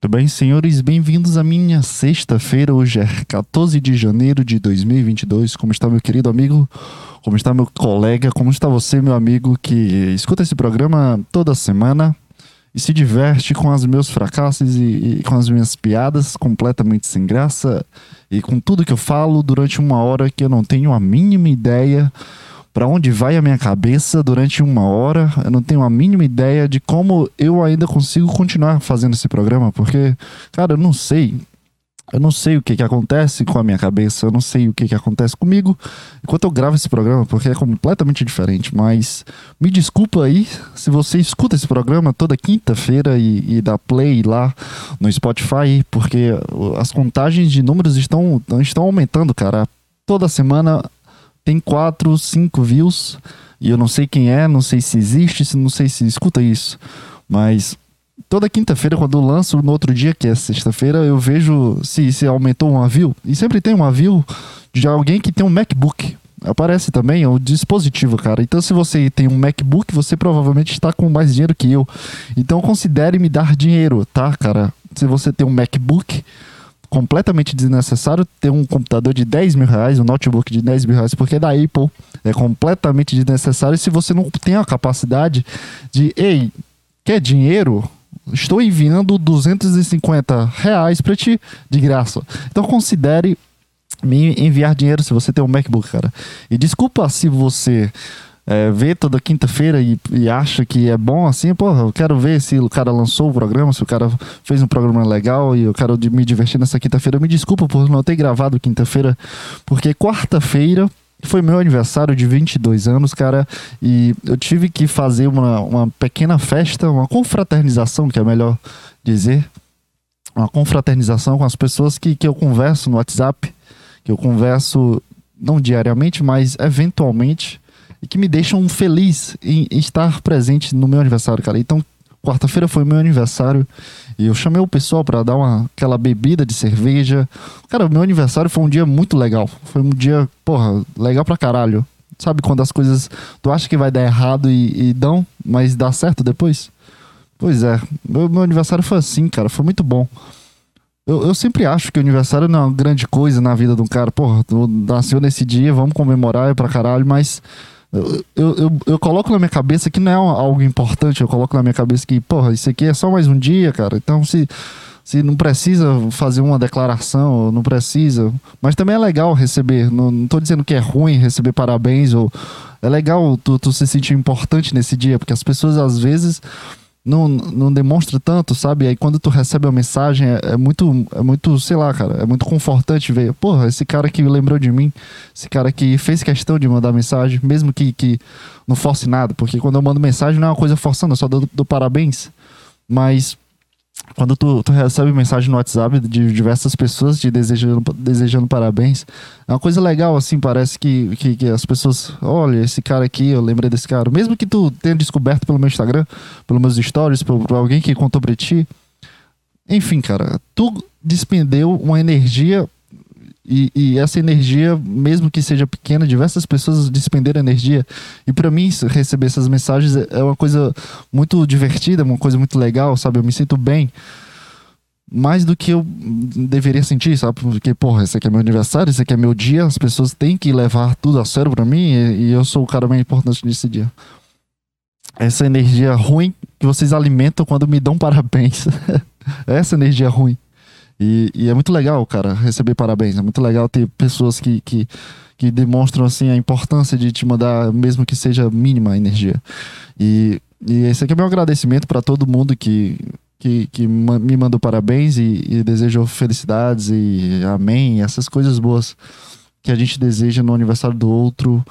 Muito bem, senhores, bem-vindos à minha sexta-feira. Hoje é 14 de janeiro de 2022. Como está meu querido amigo? Como está meu colega? Como está você, meu amigo, que escuta esse programa toda semana e se diverte com os meus fracassos e, e com as minhas piadas completamente sem graça e com tudo que eu falo durante uma hora que eu não tenho a mínima ideia para onde vai a minha cabeça durante uma hora. Eu não tenho a mínima ideia de como eu ainda consigo continuar fazendo esse programa, porque, cara, eu não sei. Eu não sei o que, que acontece com a minha cabeça, eu não sei o que, que acontece comigo enquanto eu gravo esse programa, porque é completamente diferente. Mas me desculpa aí se você escuta esse programa toda quinta-feira e, e dá play lá no Spotify, porque as contagens de números estão, estão aumentando, cara. Toda semana tem quatro, cinco views e eu não sei quem é, não sei se existe, não sei se escuta isso, mas toda quinta-feira quando eu lanço no outro dia que é sexta-feira eu vejo se, se aumentou uma view e sempre tem uma view de alguém que tem um MacBook aparece também o dispositivo, cara. Então, se você tem um MacBook, você provavelmente está com mais dinheiro que eu. Então, considere me dar dinheiro, tá, cara? Se você tem um MacBook, completamente desnecessário ter um computador de 10 mil reais, um notebook de 10 mil reais, porque é da Apple é completamente desnecessário se você não tem a capacidade de, ei, quer dinheiro? Estou enviando 250 reais para ti de graça. Então considere me enviar dinheiro se você tem um MacBook, cara. E desculpa se você é, vê toda quinta-feira e, e, acha que é bom assim, porra, eu quero ver se o cara lançou o programa, se o cara fez um programa legal e eu quero me divertir nessa quinta-feira. Me desculpa por não ter gravado quinta-feira, porque quarta-feira foi meu aniversário de 22 anos, cara, e eu tive que fazer uma, uma pequena festa, uma confraternização, que é melhor dizer, uma confraternização com as pessoas que, que eu converso no WhatsApp, que eu converso não diariamente, mas eventualmente e que me deixam feliz em, estar presente no meu aniversário, cara. Então, quarta-feira foi meu aniversário e eu chamei o pessoal para dar uma, aquela bebida de cerveja. Cara, meu aniversário foi um dia muito legal. Foi um dia, porra, legal pra caralho. Sabe quando as coisas tu acha que vai dar errado e, e dão, mas dá certo depois? Pois é, meu, meu aniversário foi assim, cara, foi muito bom. Eu, eu, sempre acho que o aniversário não é uma grande coisa na vida de um cara. Porra, tu nasceu nesse dia, vamos comemorar é pra caralho, mas eu, eu, eu, coloco na minha cabeça que não é algo importante, eu coloco na minha cabeça que, porra, isso aqui é só mais um dia, cara. Então, se, se não precisa fazer uma declaração, não precisa. Mas também é legal receber. Não, não tô dizendo que é ruim receber parabéns, ou é legal tu, tu se sentir importante nesse dia, porque as pessoas às vezes não, não demonstra tanto, sabe? Aí quando tu recebe uma mensagem, é, é, muito, é muito, sei lá, cara, é muito confortante ver, porra, esse cara que lembrou de mim, esse cara que fez questão de mandar mensagem, mesmo que, que não force nada, porque quando eu mando mensagem não é uma coisa forçando, eu só dou parabéns. Mas quando tu, tu, recebe mensagem no WhatsApp de diversas pessoas te desejando, desejando parabéns, é uma coisa legal, assim, parece que, que, que, as pessoas, olha, esse cara aqui, eu lembrei desse cara. Mesmo que tu tenha descoberto pelo meu Instagram, pelos meus stories, por, por alguém que contou pra ti. Enfim, cara, tu despendeu uma energia e, e, essa energia, mesmo que seja pequena, diversas pessoas despenderam energia. E para mim, receber essas mensagens é, é uma coisa muito divertida, uma coisa muito legal, sabe? Eu me sinto bem. Mais do que eu deveria sentir, sabe? Porque, porra, esse aqui é meu aniversário, esse aqui é meu dia, as pessoas têm que levar tudo a sério pra mim e, e eu sou o cara mais importante nesse dia. Essa energia ruim que vocês alimentam quando me dão parabéns. essa energia ruim. E, e, é muito legal, cara, receber parabéns. É muito legal ter pessoas que, que, que demonstram assim a importância de te mandar, mesmo que seja mínima energia. E, e esse aqui é meu agradecimento para todo mundo que, que, que me mandou parabéns e, e desejou felicidades e amém, essas coisas boas que a gente deseja no aniversário do outro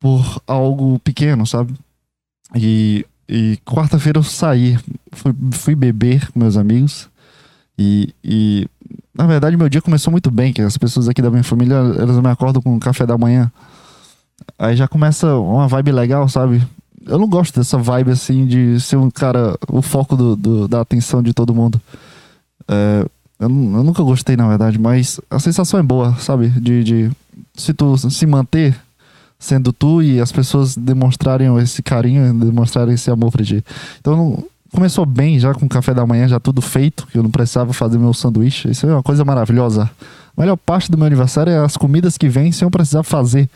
por algo pequeno, sabe? E, e quarta-feira eu saí, fui, fui beber com meus amigos. E, e, na verdade, meu dia começou muito bem, que as pessoas aqui da minha família, elas me acordam com café da manhã. Aí já começa uma vibe legal, sabe? Eu não gosto dessa vibe assim de ser um cara, o foco do, do da atenção de todo mundo. É, eu, eu, nunca gostei, na verdade, mas a sensação é boa, sabe? De, de se tu se manter sendo tu e as pessoas demonstrarem esse carinho, demonstrarem esse amor pra ti. Então, começou bem já com o café da manhã, já tudo feito, que eu não precisava fazer meu sanduíche. Isso é uma coisa maravilhosa. A melhor parte do meu aniversário é as comidas que vêm sem eu precisar fazer.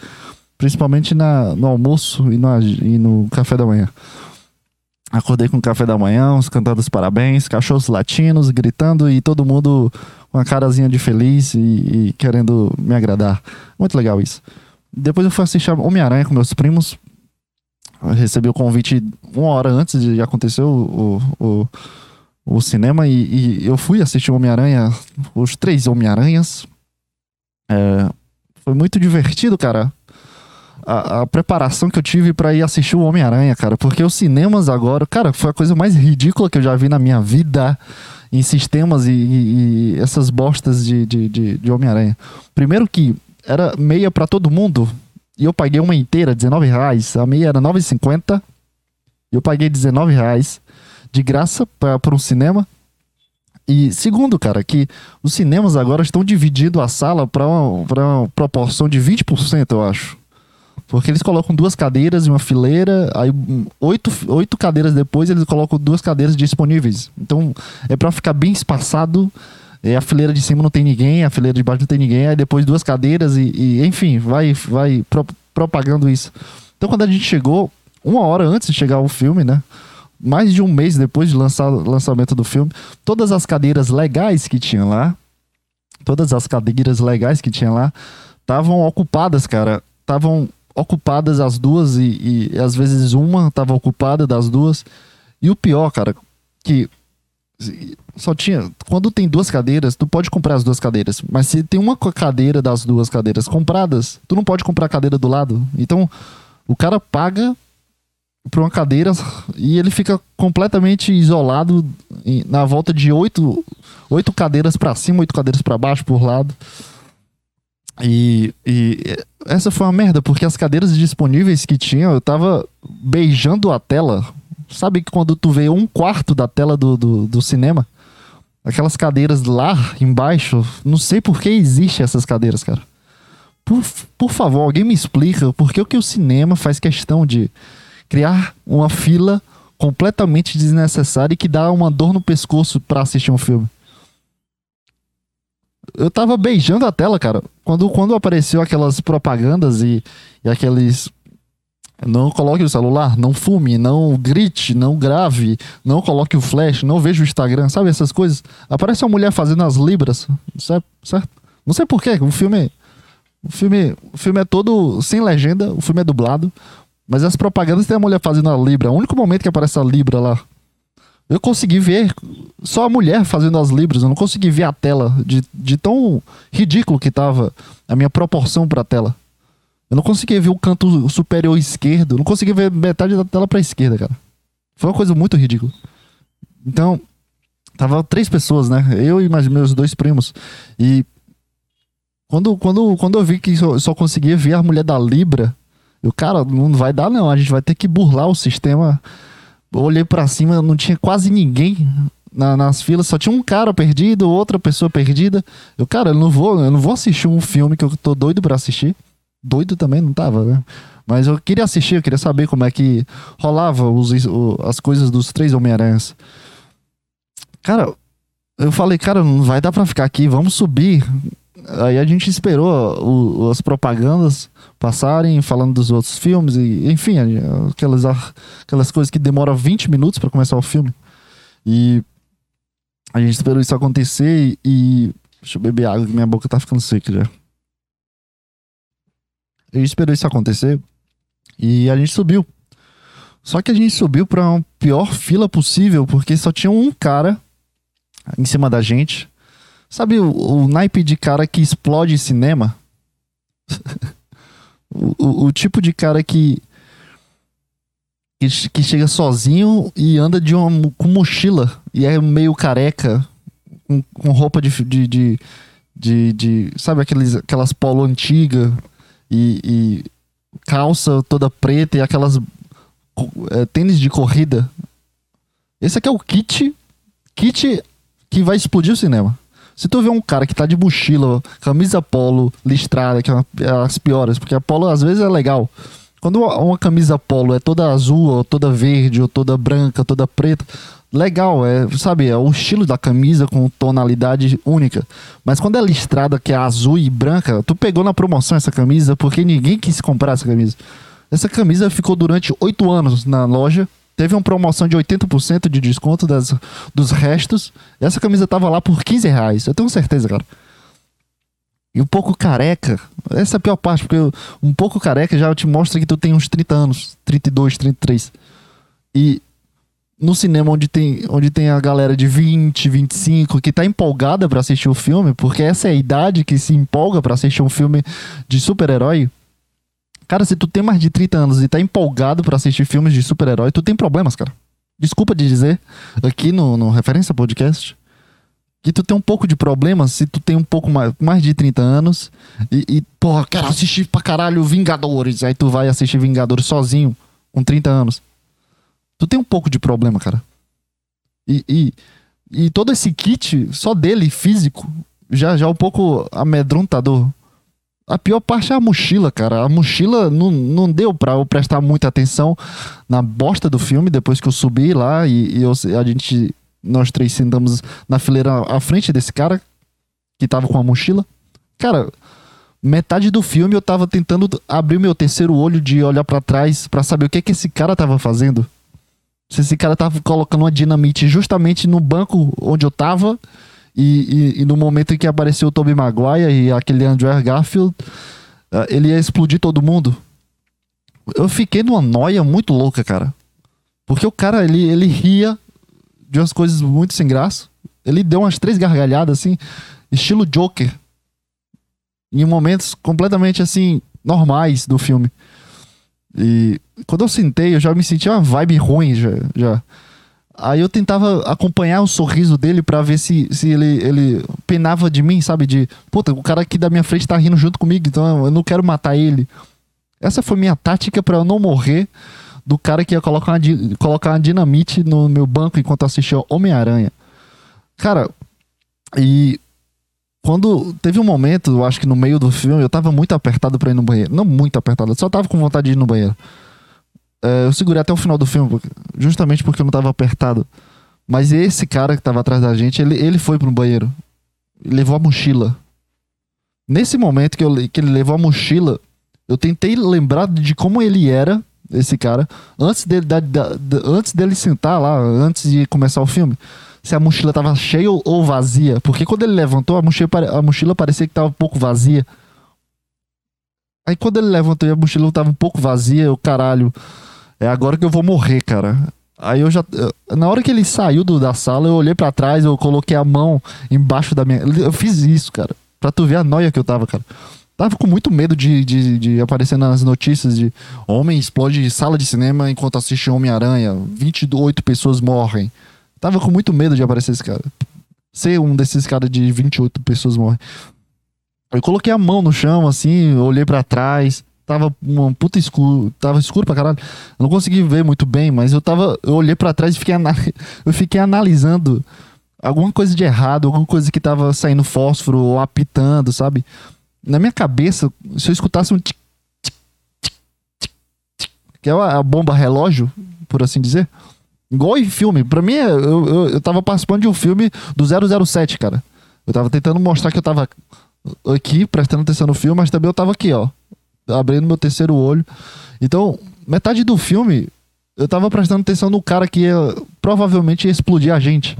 Principalmente na, no almoço e, no e no café da manhã. Acordei com o café da manhã, os cantando os parabéns, cachorros latinos, gritando e todo mundo com a carazinha de feliz e, e querendo me agradar. Muito legal isso. Depois eu fui assistir Homem-Aranha com meus primos. Recebi o convite uma hora antes de acontecer o, o, o, o cinema e, e, eu fui assistir Homem-Aranha, os três Homem-Aranhas. É, foi muito divertido, cara. A, a, preparação que eu tive para ir assistir o Homem-Aranha, cara. Porque os cinemas agora, cara, foi a coisa mais ridícula que eu já vi na minha vida em sistemas e, e, e essas bostas de, de, de, de Homem-Aranha. Primeiro que era meia para todo mundo e eu paguei uma inteira, 19 reais. A meia era 9,50 e eu paguei 19 reais de graça para um cinema. E segundo, cara, que os cinemas agora estão dividindo a sala para uma, uma proporção de 20%, eu acho. Porque eles colocam duas cadeiras em uma fileira, aí oito, oito cadeiras depois eles colocam duas cadeiras disponíveis. Então é para ficar bem espaçado. É, a fileira de cima não tem ninguém, a fileira de baixo não tem ninguém, aí depois duas cadeiras e, e enfim, vai, vai pro, propagando isso. Então quando a gente chegou, uma hora antes de chegar o filme, né? Mais de um mês depois de lançar lançamento do filme, todas as cadeiras legais que tinha lá, todas as cadeiras legais que tinha lá, estavam ocupadas, cara. Estavam ocupadas as duas e, e às vezes uma estava ocupada das duas. E o pior, cara, que só tinha. Quando tem duas cadeiras, tu pode comprar as duas cadeiras. Mas se tem uma cadeira das duas cadeiras compradas, tu não pode comprar a cadeira do lado. Então, o cara paga por uma cadeira e ele fica completamente isolado na volta de oito, oito cadeiras para cima, oito cadeiras para baixo por lado. E, e essa foi uma merda, porque as cadeiras disponíveis que tinha, eu tava beijando a tela. Sabe que quando tu vê um quarto da tela do, do, do cinema? Aquelas cadeiras lá embaixo, não sei por que existe essas cadeiras, cara. Por, por favor, alguém me explica por que que o cinema faz questão de criar uma fila completamente desnecessária e que dá uma dor no pescoço para assistir um filme eu tava beijando a tela, cara. Quando, quando apareceu aquelas propagandas e, e aqueles. Não coloque o celular, não fume, não grite, não grave, não coloque o flash, não veja o Instagram, sabe essas coisas? Aparece uma mulher fazendo as libras, certo? Não sei porquê, o filme. O filme, o filme é todo sem legenda, o filme é dublado, mas as propagandas tem a mulher fazendo a libra. O único momento que aparece a libra lá eu consegui ver só a mulher fazendo as libras, eu não consegui ver a tela de, de tão ridículo que tava a minha proporção para a tela. Eu não consegui ver o canto superior esquerdo, eu não consegui ver metade da tela para a esquerda, cara. Foi uma coisa muito ridícula. Então, tava três pessoas, né? Eu e mais meus dois primos. E quando, quando, quando eu vi que só, só conseguia ver a mulher da Libra, eu, cara, não vai dar não, a gente vai ter que burlar o sistema eu olhei para cima, não tinha quase ninguém na, nas filas, só tinha um cara perdido, outra pessoa perdida. Eu, cara, eu não vou, eu não vou assistir um filme que eu tô doido para assistir. Doido também não tava, né? Mas eu queria assistir, eu queria saber como é que rolava os, as coisas dos três Homem-Aranhas. Cara, eu falei, cara, não vai dar pra ficar aqui, vamos subir. Aí a gente esperou o, as propagandas passarem, falando dos outros filmes, e enfim, aquelas, aquelas coisas que demoram 20 minutos para começar o filme. E a gente esperou isso acontecer e. Deixa eu beber água, que minha boca tá ficando seca já. A gente esperou isso acontecer e a gente subiu. Só que a gente subiu pra uma pior fila possível, porque só tinha um cara em cima da gente Sabe o, o naipe de cara que explode cinema? o, o, o, tipo de cara que, que, que chega sozinho e anda de uma, com mochila e é meio careca, com, com roupa de, de, de, de, de sabe aqueles, aquelas polo antiga e, e calça toda preta e aquelas é, tênis de corrida. Esse aqui é o kit, kit que vai explodir o cinema. Se tu vê um cara que tá de mochila, camisa polo, listrada, que é, uma, é as piores, porque a polo às vezes é legal. Quando uma camisa polo é toda azul, ou toda verde, ou toda branca, toda preta, legal, é, sabe, é o estilo da camisa com tonalidade única. Mas quando é listrada que é azul e branca, tu pegou na promoção essa camisa porque ninguém quis comprar essa camisa. Essa camisa ficou durante oito anos na loja. Teve uma promoção de 80% de desconto das, dos restos. Essa camisa tava lá por 15 reais. Eu tenho certeza, cara. E um pouco careca, essa é a pior parte, porque um pouco careca já te mostra que tu tem uns 30 anos, 32, 33. E no cinema onde tem, onde tem a galera de 20, 25 que tá empolgada para assistir o filme, porque essa é a idade que se empolga para assistir um filme de super-herói. Cara, se tu tem mais de 30 anos e tá empolgado para assistir filmes de super-herói, tu tem problemas, cara. Desculpa de dizer aqui no, no Referência Podcast que tu tem um pouco de problema se tu tem um pouco mais, mais de 30 anos e, e, porra, quero assistir pra caralho Vingadores. Aí tu vai assistir Vingadores sozinho, com 30 anos. Tu tem um pouco de problema, cara. E, e, e todo esse kit, só dele, físico, já, já é um pouco amedrontador. A pior parte é a mochila, cara. A mochila não, não deu pra eu prestar muita atenção na bosta do filme depois que eu subi lá e, e eu, a gente nós três sentamos na fileira à frente desse cara que tava com a mochila. Cara, metade do filme eu tava tentando abrir meu terceiro olho de olhar para trás para saber o que que esse cara tava fazendo. Se esse cara tava colocando uma dinamite justamente no banco onde eu tava e, e, e no momento em que apareceu o Tobey Maguire e aquele Andrew Garfield, eh, ele ia explodir todo mundo. Eu fiquei numa noia muito louca, cara. Porque o cara, ele, ele ria de umas coisas muito sem graça. Ele deu umas três gargalhadas, assim, estilo Joker. Em momentos completamente, assim, normais do filme. E quando eu sentei, eu já me sentia uma vibe ruim já. já. Aí eu tentava acompanhar o sorriso dele para ver se, se ele, ele penava de mim, sabe? De, puta, o cara aqui da minha frente tá rindo junto comigo, então eu não quero matar ele. Essa foi minha tática para eu não morrer do cara que ia colocar uma, colocar uma dinamite no meu banco enquanto assistia Homem-Aranha. Cara, e quando teve um momento, eu acho que no meio do filme, eu tava muito apertado pra ir no banheiro. Não muito apertado, só tava com vontade de ir no banheiro. É, eu segurei até o final do filme, justamente porque eu não tava apertado. Mas esse cara que tava atrás da gente, ele, ele foi pro banheiro. Levou a mochila. Nesse momento que, eu, que ele levou a mochila, eu tentei lembrar de como ele era esse cara, antes dele, da, da, antes dele sentar lá, antes de começar o filme, se a mochila tava cheia ou, ou vazia. Porque quando ele levantou, a mochila, a mochila parecia que tava um pouco vazia. Aí quando ele levantou e a mochila tava um pouco vazia, eu, caralho, é agora que eu vou morrer, cara. Aí eu já. Na hora que ele saiu do, da sala, eu olhei para trás, eu coloquei a mão embaixo da minha. Eu fiz isso, cara. Pra tu ver a noia que eu tava, cara. Tava com muito medo de, de, de, aparecer nas notícias de homem explode sala de cinema enquanto assiste Homem-Aranha, 28 pessoas morrem. Tava com muito medo de aparecer esse cara. Ser um desses caras de 28 pessoas morrem. Eu coloquei a mão no chão, assim, olhei para trás. Tava um puta escuro. Tava escuro pra caralho. Eu não consegui ver muito bem, mas eu tava. Eu olhei para trás e fiquei, eu fiquei analisando alguma coisa de errado, alguma coisa que tava saindo fósforo ou apitando, sabe? na minha cabeça, se eu escutasse um tic, tic, tic, tic, tic, que é a bomba relógio, por assim dizer, igual em filme. Pra mim, eu, eu, eu tava participando de um filme do 007, cara. Eu tava tentando mostrar que eu tava aqui, prestando atenção no filme, mas também eu tava aqui, ó. Abrindo meu terceiro olho. Então, metade do filme, eu tava prestando atenção no cara que ia, provavelmente ia explodir a gente.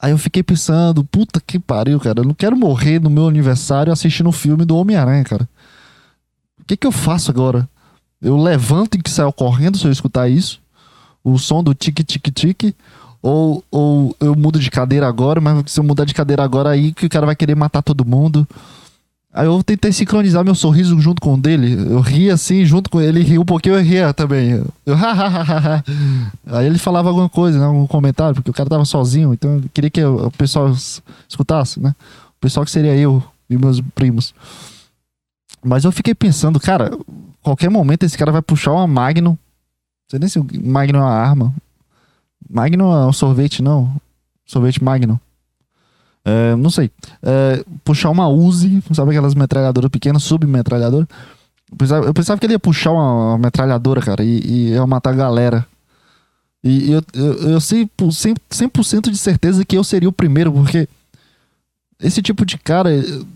Aí eu fiquei pensando, puta que pariu, cara. Eu não quero morrer no meu aniversário assistindo o filme do Homem-Aranha, cara. O que que eu faço agora? Eu levanto e saio correndo se eu escutar isso? O som do tique-tique-tique? Ou, ou eu mudo de cadeira agora, mas se eu mudar de cadeira agora aí que o cara vai querer matar todo mundo. Aí eu tentei sincronizar meu sorriso junto com o dele. Eu ria assim, junto com ele, ele riu um pouquinho, eu ria também. Eu, Aí ele falava alguma coisa, né, algum comentário, porque o cara tava sozinho, então eu queria que o pessoal escutasse, né? O pessoal que seria eu e meus primos. Mas eu fiquei pensando, cara, qualquer momento esse cara vai puxar uma Magnum. Não sei nem se o Magnum é uma arma. Magnum é um sorvete, não. Sorvete Magnum. É, não sei. É, puxar uma Uzi, sabe aquelas metralhadoras pequenas, submetralhadora, Eu pensava, eu pensava que ele ia puxar uma, uma metralhadora, cara, e, e ia matar a galera. E eu, eu, eu sei por 100%, 100 de certeza que eu seria o primeiro, porque esse tipo de cara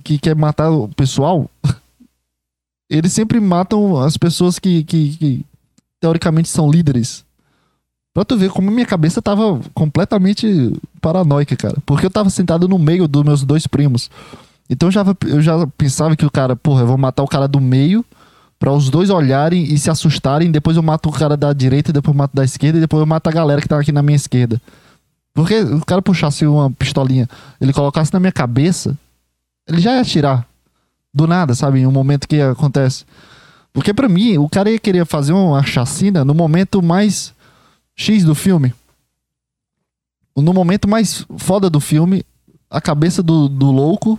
que quer matar o pessoal, eles sempre matam as pessoas que, que, que teoricamente são líderes. Pra tu ver como minha cabeça tava completamente paranoica, cara. Porque eu tava sentado no meio dos meus dois primos. Então eu já, eu já pensava que o cara, porra, eu vou matar o cara do meio para os dois olharem e se assustarem. Depois eu mato o cara da direita, depois eu mato da esquerda e depois eu mato a galera que tá aqui na minha esquerda. Porque o cara puxasse uma pistolinha, ele colocasse na minha cabeça, ele já ia atirar. Do nada, sabe? Em um momento que acontece. Porque para mim, o cara ia querer fazer uma chacina no momento mais X do filme. No momento mais foda do filme, a cabeça do, do louco,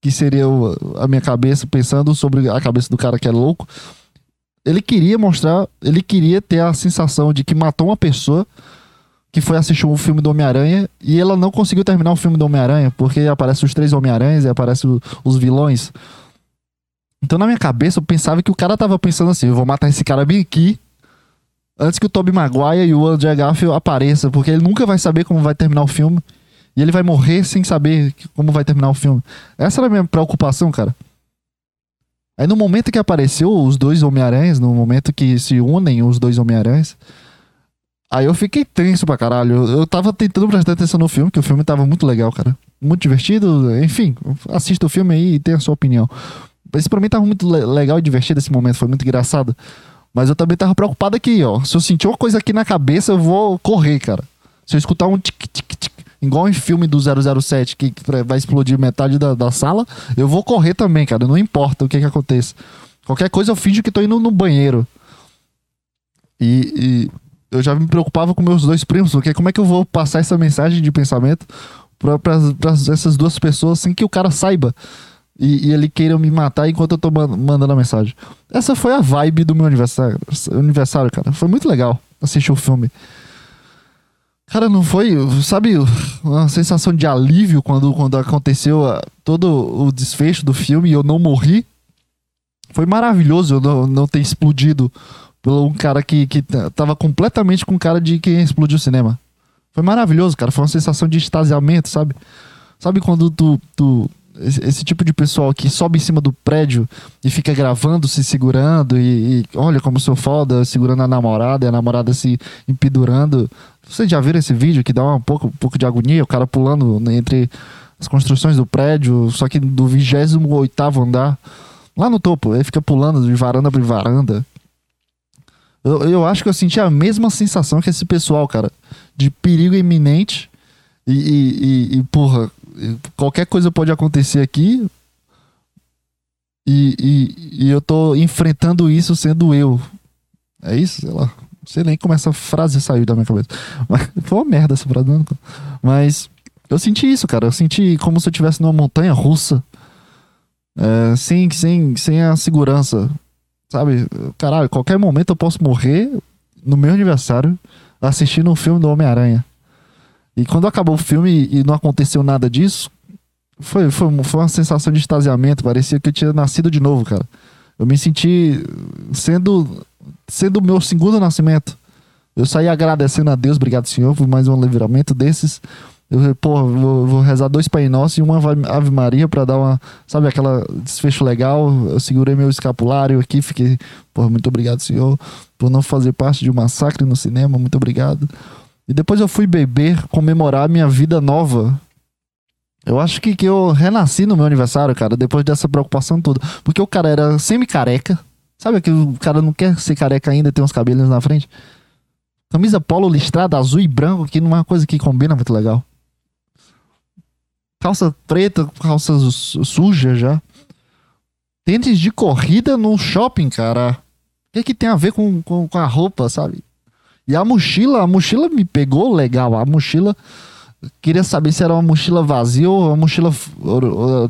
que seria o, a minha cabeça pensando sobre a cabeça do cara que é louco, ele queria mostrar, ele queria ter a sensação de que matou uma pessoa que foi assistir um filme do Homem-Aranha e ela não conseguiu terminar o filme do Homem-Aranha porque aparecem os três Homem-Aranhas e aparecem os vilões. Então na minha cabeça eu pensava que o cara tava pensando assim, eu vou matar esse cara bem aqui antes que o Tobey Maguire e o Andrew Garfield apareçam, porque ele nunca vai saber como vai terminar o filme. E ele vai morrer sem saber como vai terminar o filme. Essa era a minha preocupação, cara. Aí no momento que apareceu os dois Homem-Aranhas, no momento que se unem os dois Homem-Aranhas, aí eu fiquei tenso pra caralho. Eu, tava tentando prestar atenção no filme, que o filme tava muito legal, cara. Muito divertido. Enfim, assista o filme aí e tenha a sua opinião. Esse pra mim tava muito legal e divertido esse momento, foi muito engraçado. Mas eu também tava preocupado aqui, ó. Se eu sentir uma coisa aqui na cabeça, eu vou correr, cara. Se eu escutar um tic, tic, tic, igual em filme do 007 que vai explodir metade da, da sala, eu vou correr também, cara. Não importa o que que aconteça. Qualquer coisa eu finjo que tô indo no banheiro. E, e eu já me preocupava com meus dois primos, porque como é que eu vou passar essa mensagem de pensamento para essas duas pessoas sem que o cara saiba? E, e, ele queira me matar enquanto eu tô mandando a mensagem. Essa foi a vibe do meu aniversário, aniversário, cara. Foi muito legal assistir o filme. Cara, não foi, sabe, uma sensação de alívio quando, quando aconteceu todo o desfecho do filme e eu não morri? Foi maravilhoso eu não, não ter explodido por um cara que, que tava completamente com cara de quem explodiu o cinema. Foi maravilhoso, cara. Foi uma sensação de extasiamento, sabe? Sabe quando tu, tu esse, tipo de pessoal que sobe em cima do prédio e fica gravando, se segurando e, e olha como sou foda, segurando a namorada e a namorada se empedurando. Vocês já viram esse vídeo que dá um pouco, um pouco de agonia, o cara pulando entre as construções do prédio, só que do 28 andar, lá no topo, ele fica pulando de varanda para varanda. Eu, eu acho que eu senti a mesma sensação que esse pessoal, cara, de perigo iminente e, e, e, e porra, qualquer coisa pode acontecer aqui. E, e, e, eu tô enfrentando isso sendo eu. É isso? Sei lá. Não sei nem como essa frase saiu da minha cabeça. Mas, foi uma merda essa frase. Mas eu senti isso, cara. Eu senti como se eu estivesse numa montanha russa. É, sem, sem, sem a segurança. Sabe? Caralho, qualquer momento eu posso morrer no meu aniversário assistindo um filme do Homem-Aranha. E quando acabou o filme e não aconteceu nada disso, foi, foi, foi uma sensação de extasiamento. Parecia que eu tinha nascido de novo, cara. Eu me senti sendo sendo o meu segundo nascimento. Eu saí agradecendo a Deus, obrigado, Senhor, por mais um livramento desses. Eu, pô, vou, vou rezar dois Pai Nosso e uma Ave Maria para dar uma, sabe, aquela desfecho legal. Eu segurei meu escapulário aqui, fiquei, pô, muito obrigado, Senhor, por não fazer parte de um massacre no cinema, muito obrigado. E depois eu fui beber, comemorar minha vida nova. Eu acho que, que eu renasci no meu aniversário, cara, depois dessa preocupação toda. Porque o cara era semi-careca. Sabe que o cara não quer ser careca ainda, tem uns cabelos na frente? Camisa polo listrada, azul e branco, que não é uma coisa que combina muito legal. Calça preta, calça suja já. Tênis de corrida no shopping, cara. O que, que tem a ver com, com, com a roupa, sabe? E a mochila, a mochila me pegou legal. A mochila. Queria saber se era uma mochila vazia ou uma mochila.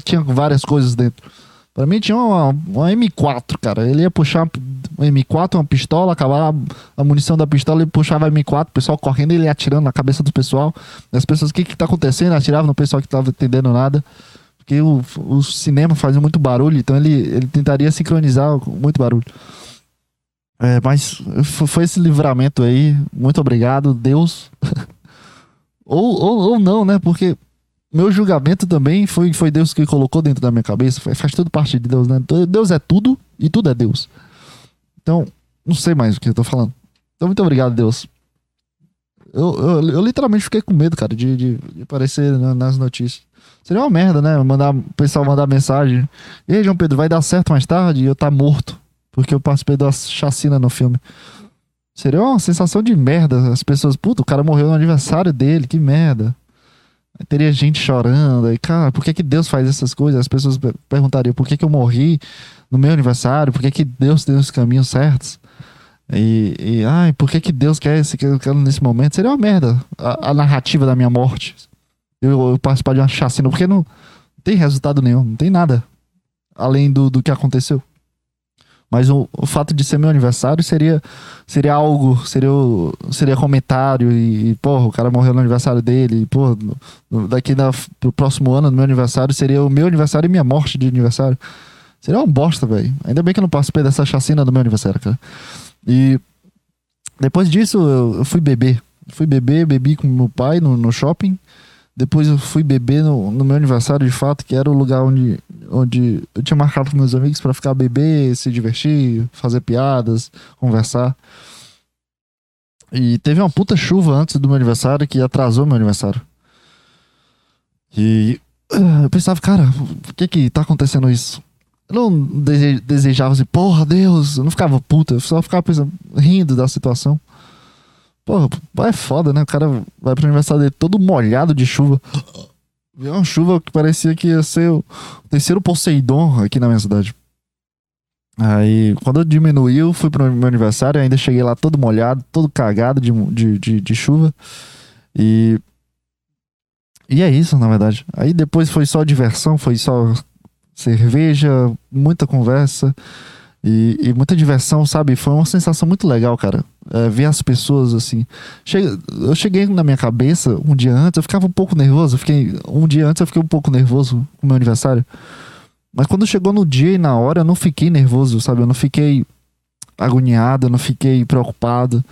tinha várias coisas dentro. Pra mim tinha uma, uma M4, cara. Ele ia puxar uma M4, uma pistola, acabar a munição da pistola, ele puxava a M4, o pessoal correndo ele atirando na cabeça do pessoal. As pessoas, o que que tá acontecendo? Atirava no pessoal que tava entendendo nada. Porque o, o cinema faz muito barulho, então ele, ele tentaria sincronizar muito barulho. É, mas foi esse livramento aí. Muito obrigado, Deus. ou, ou, ou não, né? Porque meu julgamento também foi, foi Deus que colocou dentro da minha cabeça. Faz tudo parte de Deus, né? Deus é tudo e tudo é Deus. Então, não sei mais o que eu tô falando. Então, muito obrigado, Deus. Eu, eu, eu literalmente fiquei com medo, cara, de, de, de aparecer nas notícias. Seria uma merda, né? Mandar, o pessoal mandar mensagem. E aí, João Pedro, vai dar certo mais tarde? E eu tá morto. Porque eu participei da chacina no filme. Seria uma sensação de merda. As pessoas, puta, o cara morreu no aniversário dele, que merda. Aí teria gente chorando. Aí, cara, por que, que Deus faz essas coisas? As pessoas perguntariam por que, que eu morri no meu aniversário? Por que, que Deus tem os caminhos certos? E, e ai, por que, que Deus quer esse quer nesse momento? Seria uma merda a, a narrativa da minha morte. Eu, eu, participar de uma chacina, porque não tem resultado nenhum, não tem nada além do, do que aconteceu. Mas o, o fato de ser meu aniversário seria seria algo, seria, seria comentário e, e porra, o cara morreu no aniversário dele, e, porra, daqui na, pro próximo ano, no meu aniversário, seria o meu aniversário e minha morte de aniversário. Seria uma bosta, velho. Ainda bem que eu não participei dessa chacina do meu aniversário, cara. E depois disso, eu, eu fui beber. Fui beber, bebi com meu pai no, no shopping. Depois eu fui beber no, no, meu aniversário, de fato, que era o lugar onde, onde eu tinha marcado com meus amigos para ficar beber, se divertir, fazer piadas, conversar. E teve uma puta chuva antes do meu aniversário que atrasou meu aniversário. E eu pensava, cara, por que que tá acontecendo isso? Eu não desejava assim, porra, Deus, eu não ficava puta, eu só ficava pensando, rindo da situação. Porra, é foda, né? O cara vai pro aniversário dele todo molhado de chuva. Viu uma chuva que parecia que ia ser o terceiro Poseidon aqui na minha cidade. Aí, quando diminuiu, fui pro meu aniversário, ainda cheguei lá todo molhado, todo cagado de, de, de, de chuva. E. E é isso, na verdade. Aí depois foi só diversão, foi só cerveja, muita conversa. E, e, muita diversão, sabe? Foi uma sensação muito legal, cara. É, ver as pessoas assim. Chega, eu cheguei na minha cabeça um dia antes, eu ficava um pouco nervoso. Fiquei, um dia antes eu fiquei um pouco nervoso com o meu aniversário. Mas quando chegou no dia e na hora, eu não fiquei nervoso, sabe? Eu não fiquei agoniado, eu não fiquei preocupado.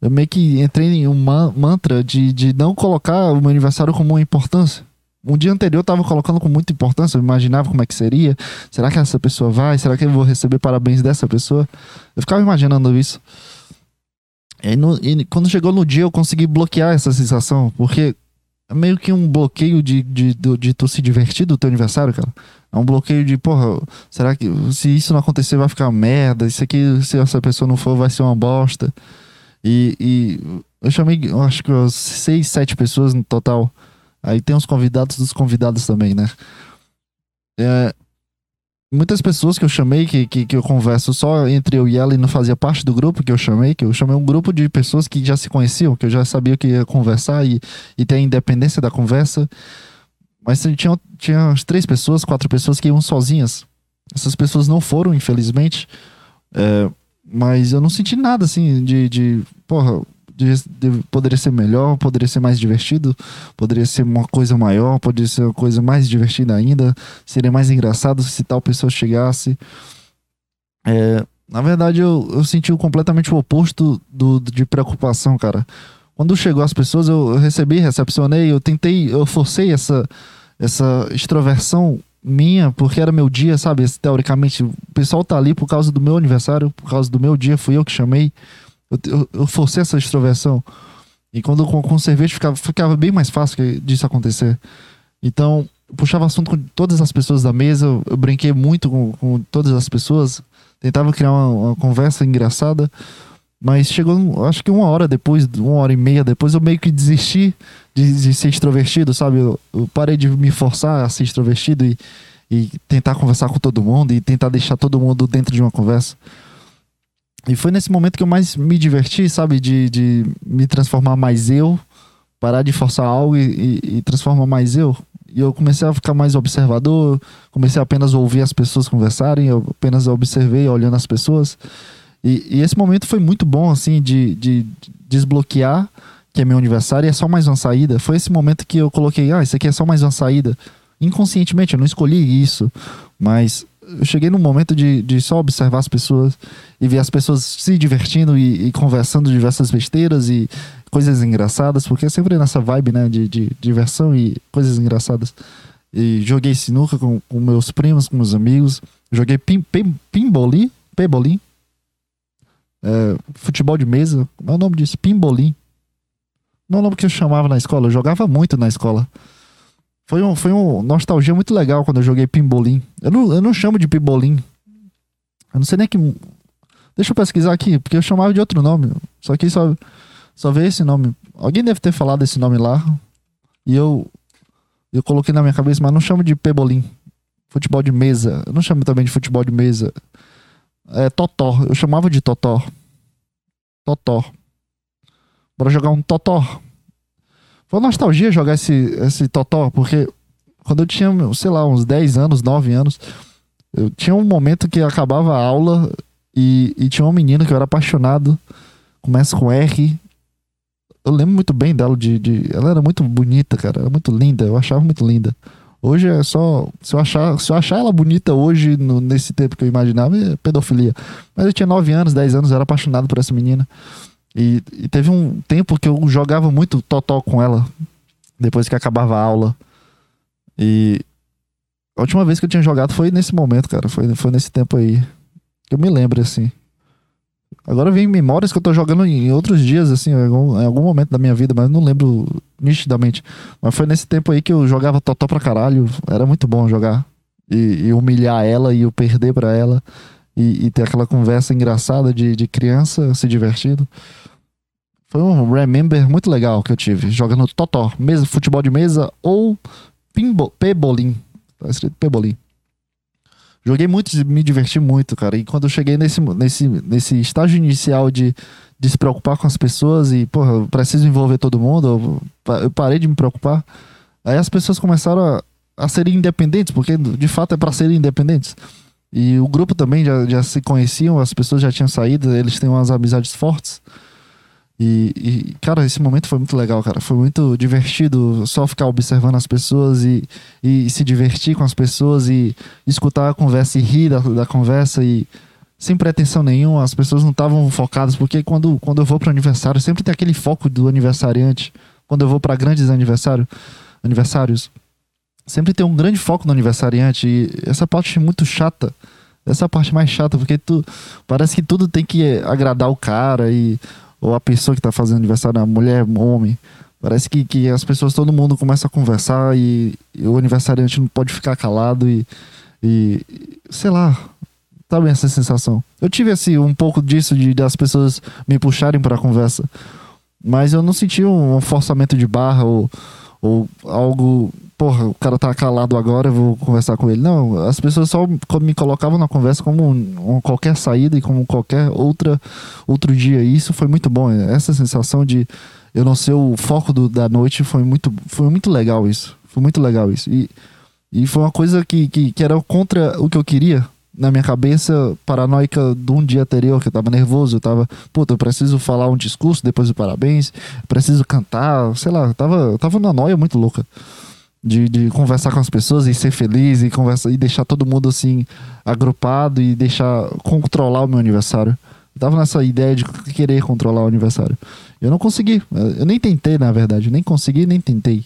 Eu meio que entrei em um mantra de, de não colocar o meu aniversário como uma importância. Um dia anterior eu tava colocando com muita importância, eu imaginava como é que seria. Será que essa pessoa vai? Será que eu vou receber parabéns dessa pessoa? Eu ficava imaginando isso. E, no, e quando chegou no dia eu consegui bloquear essa sensação, porque é meio que um bloqueio de, de, de, de tu se divertir do teu aniversário, cara. É um bloqueio de, porra, será que se isso não acontecer vai ficar merda? Isso aqui, se essa pessoa não for, vai ser uma bosta. E, e eu chamei, acho que seis, sete pessoas no total Aí tem os convidados dos convidados também, né? É, muitas pessoas que eu chamei, que, que, que, eu converso só entre eu e ela e não fazia parte do grupo que eu chamei, que eu chamei um grupo de pessoas que já se conheciam, que eu já sabia que ia conversar e, e ter a independência da conversa. Mas tinha, tinha umas três pessoas, quatro pessoas que iam sozinhas. Essas pessoas não foram, infelizmente. É, mas eu não senti nada assim de, de porra, poderia ser melhor, poderia ser mais divertido, poderia ser uma coisa maior, poderia ser uma coisa mais divertida ainda, seria mais engraçado se tal pessoa chegasse. É, na verdade, eu, eu senti completamente o oposto do, de preocupação, cara. Quando chegou as pessoas, eu, eu recebi, recepcionei, eu tentei, eu forcei essa, essa extroversão minha, porque era meu dia, sabe? Teoricamente, o pessoal tá ali por causa do meu aniversário, por causa do meu dia, fui eu que chamei. Eu, eu, eu forcei essa extroversão. E quando com, com cerveja ficava, ficava bem mais fácil disso acontecer. Então, eu puxava assunto com todas as pessoas da mesa, eu, eu brinquei muito com, com, todas as pessoas, tentava criar uma, uma conversa engraçada. Mas chegou, acho que uma hora depois, uma hora e meia depois, eu meio que desisti de, de ser extrovertido, sabe? Eu, eu, parei de me forçar a ser extrovertido e, e tentar conversar com todo mundo e tentar deixar todo mundo dentro de uma conversa. E foi nesse momento que eu mais me diverti, sabe? De, de me transformar mais eu, parar de forçar algo e, e, e transformar mais eu. E eu comecei a ficar mais observador, comecei a apenas ouvir as pessoas conversarem, eu apenas observei olhando as pessoas. E, e esse momento foi muito bom, assim, de, de desbloquear que é meu aniversário e é só mais uma saída. Foi esse momento que eu coloquei, ah, isso aqui é só mais uma saída. inconscientemente, eu não escolhi isso, mas eu cheguei num momento de, de só observar as pessoas e ver as pessoas se divertindo e, e conversando diversas besteiras e coisas engraçadas, porque é sempre nessa vibe, né, de, de diversão e coisas engraçadas. E joguei sinuca com, com meus primos, com meus amigos. Joguei pim, pim, pimbolim, pebolim. É, futebol de mesa. Qual é o nome disso? Pimbolim. Não é o nome que eu chamava na escola. Eu jogava muito na escola. Foi um, foi um nostalgia muito legal quando eu joguei pimbolim. Eu não, eu não chamo de pimbolim. Eu não sei nem que. Deixa eu pesquisar aqui, porque eu chamava de outro nome. Só que só, só veio esse nome. Alguém deve ter falado esse nome lá. E eu eu coloquei na minha cabeça, mas não chamo de pebolim. Futebol de mesa. Eu não chamo também de futebol de mesa. É totó. Eu chamava de totó. Totó. Bora jogar um totó. Foi nostalgia jogar esse, esse totó, porque quando eu tinha, sei lá, uns 10 anos, 9 anos, eu tinha um momento que acabava a aula e, e tinha uma menina que eu era apaixonado. Começa com R, eu lembro muito bem dela de, de, Ela era muito bonita, cara. Era muito linda. Eu achava muito linda. Hoje é só. Se eu achar, se eu achar ela bonita hoje, no, nesse tempo que eu imaginava, é pedofilia. Mas eu tinha 9 anos, 10 anos, eu era apaixonado por essa menina. E, e teve um tempo que eu jogava muito totó com ela. Depois que acabava a aula. E. A última vez que eu tinha jogado foi nesse momento, cara. Foi, foi nesse tempo aí. Eu me lembro, assim. Agora vem memórias que eu tô jogando em outros dias, assim, em algum, em algum, momento da minha vida, mas não lembro nitidamente. Mas foi nesse tempo aí que eu jogava totó pra caralho. Era muito bom jogar. E, e humilhar ela e eu perder pra ela. E, e, ter aquela conversa engraçada de, de criança se divertindo. Foi um remember muito legal que eu tive. Jogando totó, mesa, futebol de mesa ou pebolim. Tá escrito pebolim. Joguei muito, me diverti muito, cara. E quando eu cheguei nesse, nesse, nesse estágio inicial de, de se preocupar com as pessoas e, porra, eu preciso envolver todo mundo, eu parei de me preocupar. Aí as pessoas começaram a, a serem independentes, porque de fato é para serem independentes. E o grupo também já, já se conheciam, as pessoas já tinham saído, eles têm umas amizades fortes. E, e, cara, esse momento foi muito legal, cara. Foi muito divertido só ficar observando as pessoas e, e, se divertir com as pessoas e escutar a conversa e rir da, da conversa e sem pretensão nenhuma. As pessoas não estavam focadas, porque quando, quando eu vou para aniversário, sempre tem aquele foco do aniversariante. Quando eu vou para grandes aniversário, aniversários, sempre tem um grande foco no aniversariante. E essa parte é muito chata. Essa parte mais chata, porque tu, parece que tudo tem que agradar o cara e ou a pessoa que está fazendo aniversário, a mulher, homem. Parece que, que as pessoas, todo mundo começa a conversar e, e o aniversariante não pode ficar calado e, e sei lá, bem essa sensação. Eu tive assim um pouco disso de das pessoas me puxarem para a conversa, mas eu não senti um, um forçamento de barra ou, ou algo porra, o cara tá calado agora, eu vou conversar com ele. Não, as pessoas só me colocavam na conversa como um, qualquer saída e como qualquer outra outro dia. E isso foi muito bom. Essa sensação de eu não ser o foco do, da noite foi muito, foi muito legal isso. Foi muito legal isso. E, e foi uma coisa que, que, que era contra o que eu queria na minha cabeça paranoica de um dia anterior, que eu tava nervoso, eu tava, puta, eu preciso falar um discurso depois do parabéns, preciso cantar, sei lá, eu tava, eu tava numa noia muito louca de, de conversar com as pessoas e ser feliz e conversar e deixar todo mundo assim agrupado e deixar controlar o meu aniversário. Eu tava nessa ideia de querer controlar o aniversário. Eu não consegui. Eu nem tentei, na verdade. Nem consegui, nem tentei.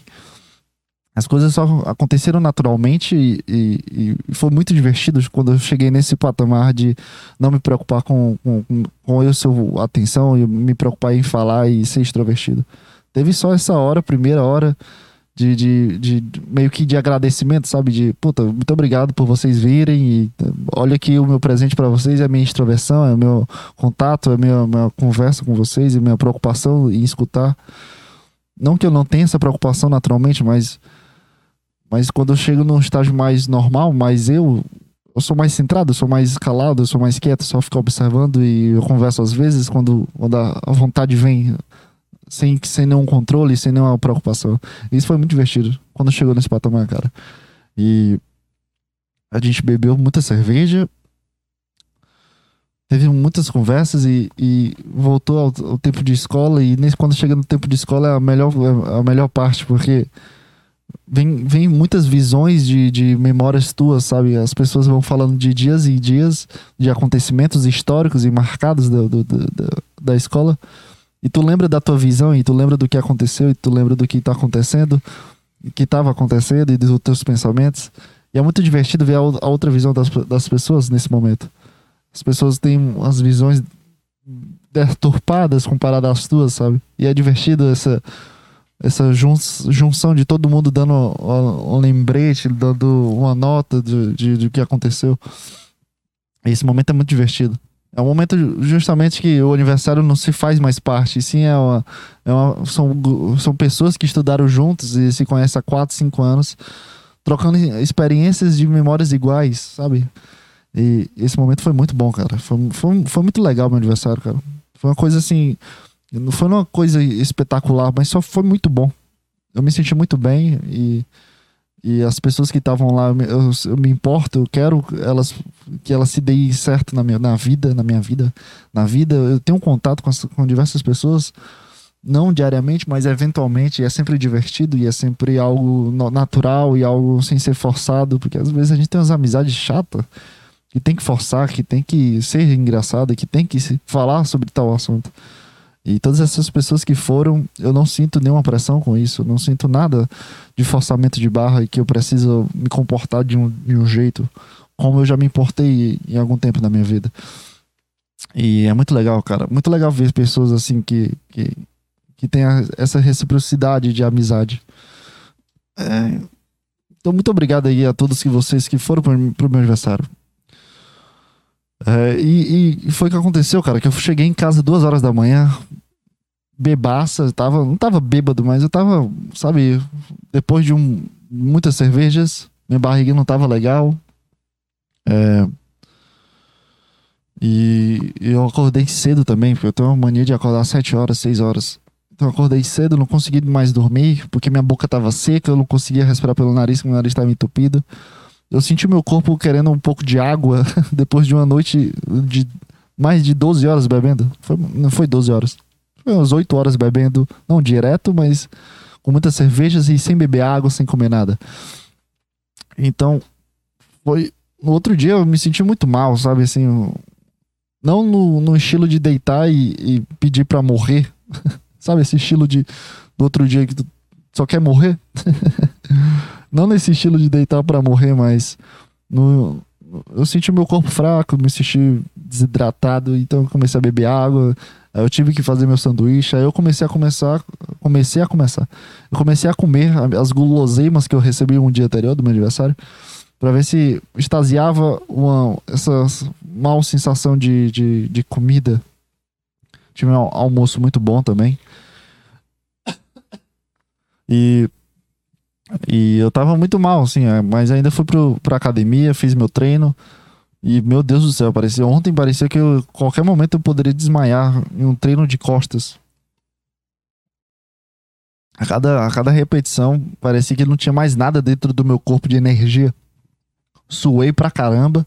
As coisas só aconteceram naturalmente e, e, e, foi muito divertido quando eu cheguei nesse patamar de não me preocupar com, com, com eu ser atenção e me preocupar em falar e ser extrovertido. Teve só essa hora, primeira hora, de, de, de, meio que de agradecimento, sabe? De puta, muito obrigado por vocês virem e olha aqui o meu presente para vocês, é a minha extroversão, é o meu contato, é a minha, minha conversa com vocês e minha preocupação em escutar. Não que eu não tenha essa preocupação naturalmente, mas mas quando eu chego num estágio mais normal, mais eu eu sou mais centrado, eu sou mais calado, eu sou mais quieto, só ficar observando e eu converso às vezes quando, quando a vontade vem sem, sem nenhum controle, sem nenhuma preocupação. Isso foi muito divertido quando chegou nesse patamar, cara. E a gente bebeu muita cerveja, teve muitas conversas e, e voltou ao, ao, tempo de escola. E nesse, quando chega no tempo de escola é a melhor, é a melhor parte, porque vem, vem muitas visões de, de memórias tuas, sabe? As pessoas vão falando de dias e dias, de acontecimentos históricos e marcados do, do, do, da escola. E tu lembra da tua visão, e tu lembra do que aconteceu, e tu lembra do que tá acontecendo, que estava acontecendo, e dos teus pensamentos. E é muito divertido ver a, a outra visão das, das pessoas nesse momento. As pessoas têm as visões deturpadas comparadas às tuas, sabe? E é divertido essa essa jun junção de todo mundo dando um, um lembrete, dando uma nota de, de, de que aconteceu. Esse momento é muito divertido. É um momento justamente que o aniversário não se faz mais parte, sim é uma, é uma, são, são pessoas que estudaram juntos e se conhecem há 4, 5 anos, trocando experiências de memórias iguais, sabe? E esse momento foi muito bom, cara. Foi, foi, foi muito legal meu aniversário, cara. Foi uma coisa assim. Não foi uma coisa espetacular, mas só foi muito bom. Eu me senti muito bem e, e as pessoas que estavam lá, eu, eu, me importo, eu quero elas, que elas se deem certo na minha na vida, na minha vida, na vida. Eu tenho contato com, as, com diversas pessoas, não diariamente, mas eventualmente. E é sempre divertido e é sempre algo natural e algo sem ser forçado, porque às vezes a gente tem umas amizades chatas que tem que forçar, que tem que ser engraçada, que tem que falar sobre tal assunto. E todas essas pessoas que foram, eu não sinto nenhuma pressão com isso, não sinto nada de forçamento de barra e que eu preciso me comportar de um, de um jeito como eu já me importei em algum tempo na minha vida. E é muito legal, cara. Muito legal ver pessoas assim que, que, que tem essa reciprocidade de amizade. É, então, muito obrigado aí a todos que vocês que foram pro, pro meu aniversário. É, e, e, foi o que aconteceu, cara, que eu cheguei em casa duas horas da manhã, bebaça, tava, não tava bêbado, mas eu tava, sabe, depois de um, muitas cervejas, minha barriga não tava legal. É, e eu acordei cedo também, porque eu tenho uma mania de acordar às 7 horas, 6 horas. Então eu acordei cedo, não consegui mais dormir, porque minha boca tava seca, eu não conseguia respirar pelo nariz, porque meu nariz estava entupido. Eu senti meu corpo querendo um pouco de água depois de uma noite de mais de 12 horas bebendo. Foi, não foi 12 horas. Foi umas 8 horas bebendo, não direto, mas com muitas cervejas e sem beber água, sem comer nada. Então, foi. No outro dia eu me senti muito mal, sabe? Assim, não no, no estilo de deitar e, e pedir para morrer. sabe? Esse estilo de. Do outro dia que tu só quer morrer. Não nesse estilo de deitar para morrer, mas no, eu senti meu corpo fraco, me senti desidratado, então eu comecei a beber água. Eu tive que fazer meu sanduíche. Aí eu comecei a começar, comecei a começar. Eu comecei a comer as guloseimas que eu recebi um dia anterior do meu aniversário, para ver se extasiava uma essa mal sensação de, de, de comida. Tive um almoço muito bom também. E e eu tava muito mal, assim, é, mas ainda fui pro, pra academia, fiz meu treino. E, meu Deus do céu, parecia, ontem parecia que eu, qualquer momento eu poderia desmaiar em um treino de costas. A cada, a cada repetição, parecia que não tinha mais nada dentro do meu corpo de energia. Suei pra caramba.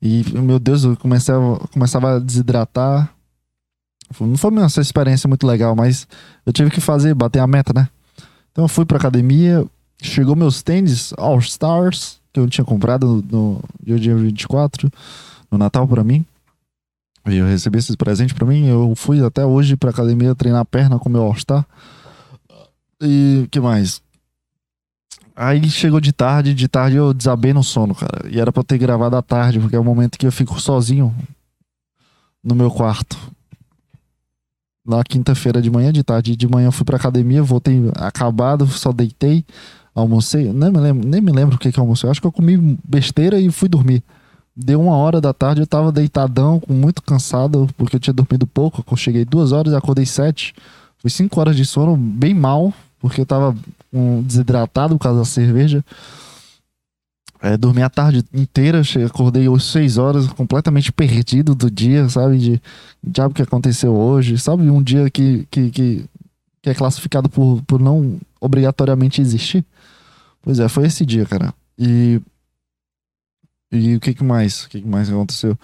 E, meu Deus, eu comecei a, começava a desidratar. Não foi uma experiência muito legal, mas eu tive que fazer, bater a meta, né? Então eu fui pra academia, Chegou meus tênis All Stars, que eu tinha comprado no, no dia 24, no Natal para mim. E eu recebi esses presentes para mim. Eu fui até hoje pra academia treinar perna com meu All Star. E que mais? Aí chegou de tarde, de tarde eu desabei no sono, cara. E era pra eu ter gravado à tarde, porque é o momento que eu fico sozinho no meu quarto. Na quinta-feira de manhã, de tarde, de manhã eu fui pra academia, voltei acabado, só deitei almocei, nem me lembro, nem me lembro o que que almocei. Acho que eu comi besteira e fui dormir. Deu uma hora da tarde, eu tava deitadão, muito cansado, porque eu tinha dormido pouco. Eu cheguei duas horas acordei sete. Foi cinco horas de sono, bem mal, porque eu tava um, desidratado por causa da cerveja. É, dormi a tarde inteira, acordei às seis horas, completamente perdido do dia, sabe? De diabo que aconteceu hoje, sabe? Um dia que, que, que, que é classificado por, por não obrigatoriamente existir. Pois é, foi esse dia, cara. E. E o que, que mais? O que, que mais aconteceu?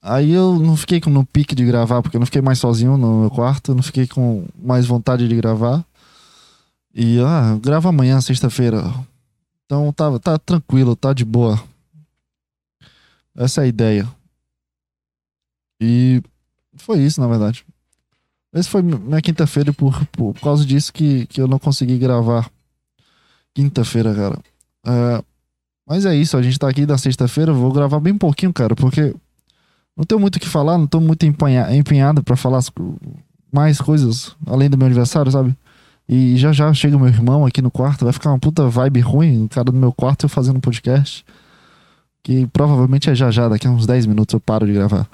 Aí eu não fiquei no pique de gravar, porque eu não fiquei mais sozinho no meu quarto, não fiquei com mais vontade de gravar. E, ah, grava amanhã, sexta-feira. Então tá, tá tranquilo, tá de boa. Essa é a ideia. E foi isso, na verdade. Esse foi minha quinta-feira por, por, causa disso que, que eu não consegui gravar quinta-feira, cara. É, mas é isso, a gente tá aqui na sexta-feira, vou gravar bem pouquinho, cara, porque não tenho muito o que falar, não tô muito empenhado para falar mais coisas além do meu aniversário, sabe? E já já chega meu irmão aqui no quarto, vai ficar uma puta vibe ruim, o cara do meu quarto eu fazendo podcast. Que provavelmente é já já, daqui a uns 10 minutos eu paro de gravar.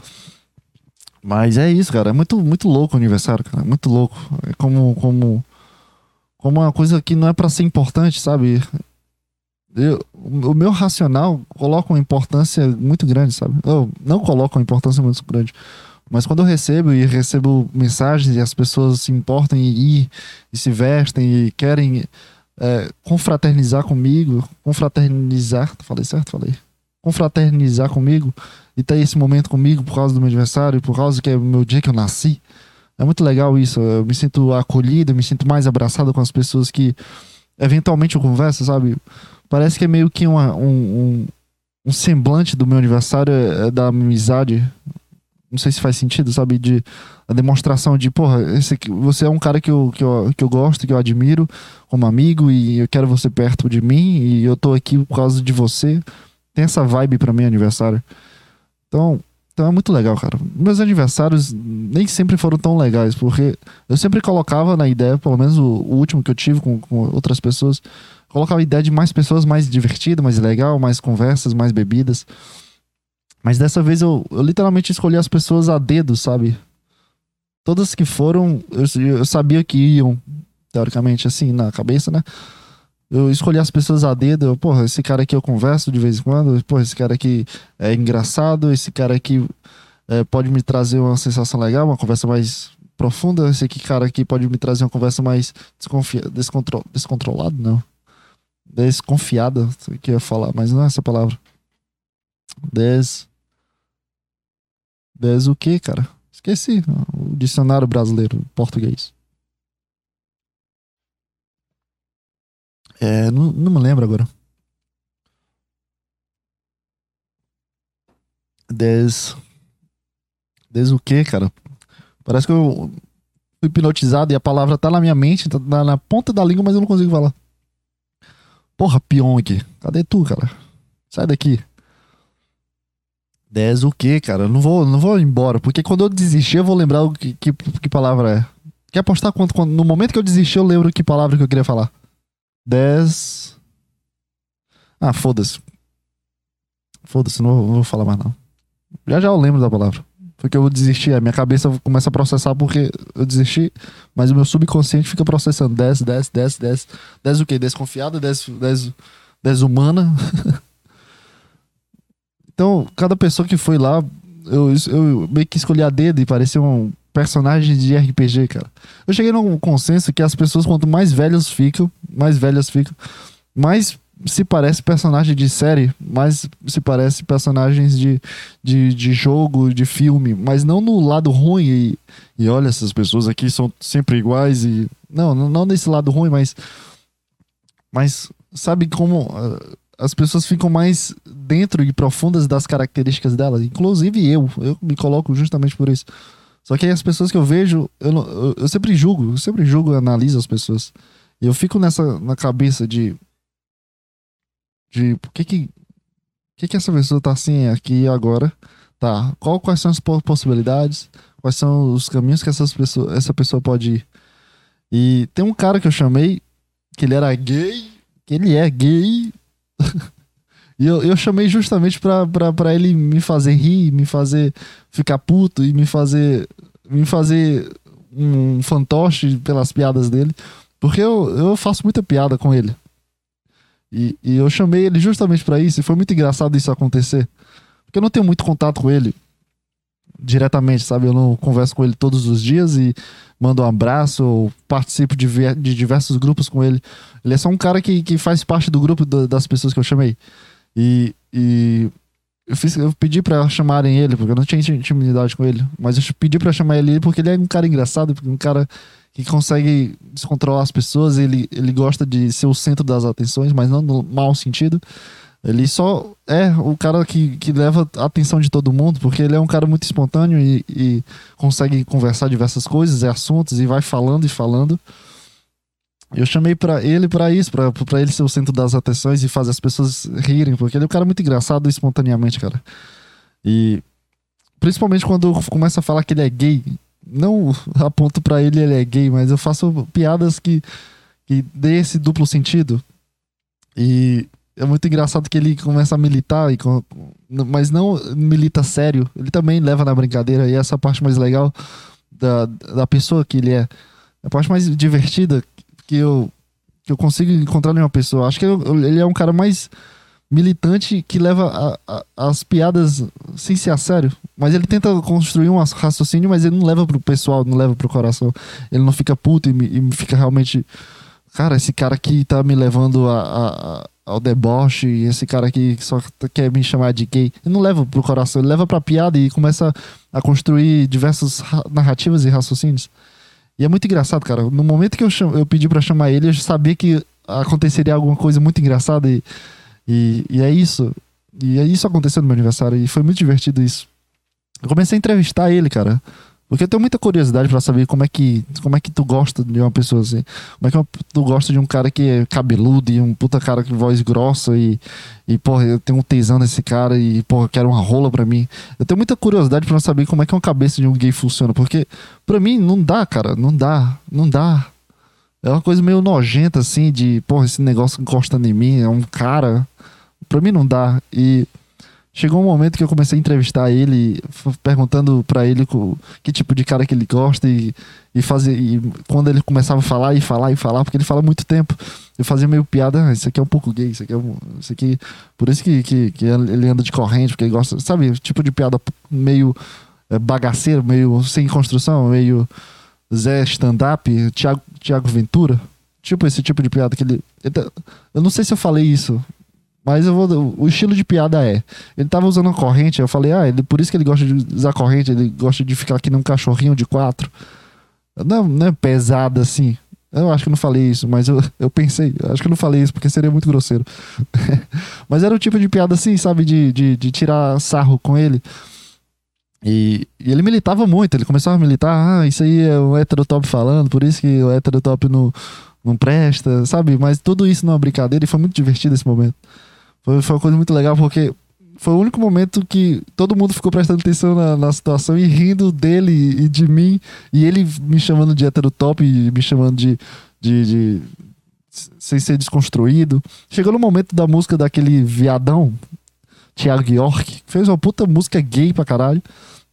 Mas é isso, cara. É muito, muito louco o aniversário, cara. Muito louco. É como, como, como uma coisa que não é para ser importante, sabe? Eu, o meu racional coloca uma importância muito grande, sabe? Eu não coloco uma importância muito grande. Mas quando eu recebo e recebo mensagens e as pessoas se importam e, e, e se vestem e querem é, confraternizar comigo, confraternizar, falei certo? Falei. Confraternizar comigo e ter esse momento comigo por causa do meu aniversário, por causa que é o meu dia que eu nasci. É muito legal isso. Eu me sinto acolhido, eu me sinto mais abraçado com as pessoas que eventualmente eu converso, sabe? Parece que é meio que uma, um, um, um semblante do meu aniversário, é, é da amizade, não sei se faz sentido, sabe? De a demonstração de, porra, esse aqui, você é um cara que eu, que, eu, que eu gosto, que eu admiro como amigo e eu quero você perto de mim e eu tô aqui por causa de você. Tem essa vibe para mim aniversário. Então, então é muito legal, cara. Meus aniversários nem sempre foram tão legais, porque eu sempre colocava na ideia, pelo menos o, o último que eu tive com, com outras pessoas, colocava a ideia de mais pessoas, mais divertido, mais legal, mais conversas, mais bebidas. Mas dessa vez eu, eu literalmente escolhi as pessoas a dedo, sabe? Todas que foram, eu, eu sabia que iam, teoricamente, assim, na cabeça, né? Eu escolhi as pessoas a dedo. Eu, porra, esse cara aqui eu converso de vez em quando. Porra, esse cara aqui é engraçado. Esse cara aqui é, pode me trazer uma sensação legal, uma conversa mais profunda. Esse aqui, cara aqui pode me trazer uma conversa mais desconfia descontro não. Desconfiada, que eu ia falar, mas não é essa palavra. Des. Des o que, cara? Esqueci. O dicionário brasileiro, português. É, não, não me lembro agora. Des. Des o que, cara? Parece que eu fui hipnotizado e a palavra tá na minha mente, tá na, ponta da língua, mas eu não consigo falar. Porra, Pyong. Cadê tu, cara? Sai daqui. 10 o quê, cara? Não vou, não vou embora, porque quando eu desistir eu vou lembrar o que, que, que palavra é. Quer apostar quanto, no momento que eu desistir eu lembro que palavra que eu queria falar? 10 Ah, foda-se. Foda-se, não, não, vou falar mais não. Já já eu lembro da palavra. Porque eu desisti, a minha cabeça começa a processar porque eu desisti, mas o meu subconsciente fica processando 10, 10, 10, 10. 10 o quê? Desconfiada, 10, 10, 10 humana. Então, cada pessoa que foi lá, eu, eu meio que escolhi a dedo e parecia um personagem de RPG, cara. Eu cheguei num consenso que as pessoas, quanto mais velhas ficam, mais velhas ficam, mais se parece personagem de série, mais se parece personagens de, de, de jogo, de filme, mas não no lado ruim e, e olha, essas pessoas aqui são sempre iguais e. Não, não nesse lado ruim, mas. Mas sabe como as pessoas ficam mais dentro e profundas das características delas. Inclusive eu, eu me coloco justamente por isso. Só que aí as pessoas que eu vejo, eu, eu, eu sempre julgo, eu sempre julgo e analiso as pessoas. E eu fico nessa na cabeça de de por que que que que essa pessoa tá assim aqui agora? Tá, qual quais são as possibilidades? Quais são os caminhos que essas pessoas, essa pessoa pode ir? E tem um cara que eu chamei que ele era gay, que ele é gay, e eu, eu chamei justamente pra, ele me fazer rir, me fazer ficar puto e me fazer. me fazer um fantoche pelas piadas dele. Porque eu, eu faço muita piada com ele. E, e eu chamei ele justamente para isso. E foi muito engraçado isso acontecer. Porque eu não tenho muito contato com ele diretamente, sabe? Eu não converso com ele todos os dias e mando um abraço ou participo de, de diversos grupos com ele. Ele é só um cara que, que faz parte do grupo do, das pessoas que eu chamei. E, e eu, fiz, eu pedi para chamarem ele, porque eu não tinha intimidade com ele. Mas eu pedi para chamar ele porque ele é um cara engraçado, um cara que consegue descontrolar as pessoas, ele, ele gosta de ser o centro das atenções, mas não no mau sentido. Ele só é o cara que, que leva a atenção de todo mundo, porque ele é um cara muito espontâneo e, e consegue conversar diversas coisas, é assuntos, e vai falando e falando. Eu chamei para ele para isso, para ele ser o centro das atenções e fazer as pessoas rirem, porque ele é um cara muito engraçado espontaneamente, cara. E principalmente quando começa a falar que ele é gay, não aponto para ele ele é gay, mas eu faço piadas que que dê esse duplo sentido. E é muito engraçado que ele começa a militar, e, mas não milita sério. Ele também leva na brincadeira, e essa é parte mais legal da, da pessoa que ele é. A parte mais divertida que eu, que eu consigo encontrar em uma pessoa. Acho que ele é um cara mais militante que leva a, a, as piadas sem ser a sério. Mas ele tenta construir um raciocínio, mas ele não leva pro pessoal, não leva pro coração. Ele não fica puto e, e fica realmente. Cara, esse cara aqui tá me levando a, a, ao deboche, e esse cara aqui só quer me chamar de gay. Ele não leva pro coração, ele leva pra piada e começa a construir diversas narrativas e raciocínios. E é muito engraçado, cara. No momento que eu, cham... eu pedi para chamar ele, eu sabia que aconteceria alguma coisa muito engraçada e e, e é isso. E é isso aconteceu no meu aniversário. E foi muito divertido isso. Eu comecei a entrevistar ele, cara. Porque eu tenho muita curiosidade para saber como é que como é que tu gosta de uma pessoa assim. Como é que tu gosta de um cara que é cabeludo e um puta cara com voz grossa e, e porra, eu tenho um tesão nesse cara e, porra, quero uma rola pra mim. Eu tenho muita curiosidade para saber como é que uma cabeça de um gay funciona. Porque pra mim não dá, cara. Não dá. Não dá. É uma coisa meio nojenta assim de, porra, esse negócio encostando em mim. É um cara pra mim não dá. E chegou um momento que eu comecei a entrevistar ele, perguntando para ele que tipo de cara que ele gosta e, e fazer. E quando ele começava a falar e falar e falar, porque ele fala muito tempo, eu fazia meio piada, ah, isso aqui é um pouco gay, isso aqui é um, isso aqui. Por isso que, que, que ele anda de corrente, porque ele gosta, sabe, tipo de piada meio é, bagaceiro, meio sem construção, meio Zé stand-up, Thiago Ventura. Tipo esse tipo de piada que ele. Tá, eu não sei se eu falei isso mas eu vou, o estilo de piada é. Ele tava usando uma corrente, eu falei, ah, ele, por isso que ele gosta de usar corrente, ele gosta de ficar aqui num cachorrinho de quatro. Não, não é pesado assim. Eu acho que não falei isso, mas eu, eu pensei, eu acho que não falei isso porque seria muito grosseiro. mas era o tipo de piada assim, sabe, de, de, de tirar sarro com ele. E, e, ele militava muito, ele começava a militar, ah, isso aí é o heterotop falando, por isso que o heterotop não, não presta, sabe? Mas tudo isso numa brincadeira e foi muito divertido esse momento. Foi, foi uma coisa muito legal porque foi o único momento que todo mundo ficou prestando atenção na, na, situação e rindo dele e de mim. E ele me chamando de hétero top e me chamando de, de, de, sem ser desconstruído. Chegou no momento da música daquele viadão, Thiago York, fez uma puta música gay pra caralho.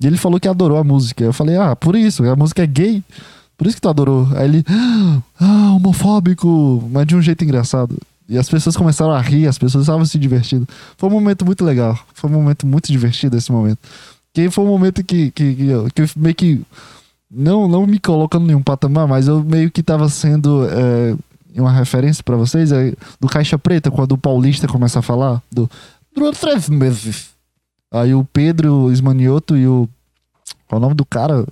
E ele falou que adorou a música. Eu falei, ah, por isso, a música é gay. Por isso que tu adorou. Aí ele, ah, homofóbico, mas de um jeito engraçado. E as pessoas começaram a rir, as pessoas estavam se divertindo. Foi um momento muito legal. Foi um momento muito divertido esse momento. Que foi um momento que, que, que, eu, que eu meio que. Não, não me colocando nenhum patamar, mas eu meio que estava sendo é, uma referência para vocês é, do Caixa Preta, quando o Paulista começa a falar do. Três meses. Aí o Pedro, Esmanioto e o. Qual é o nome do cara?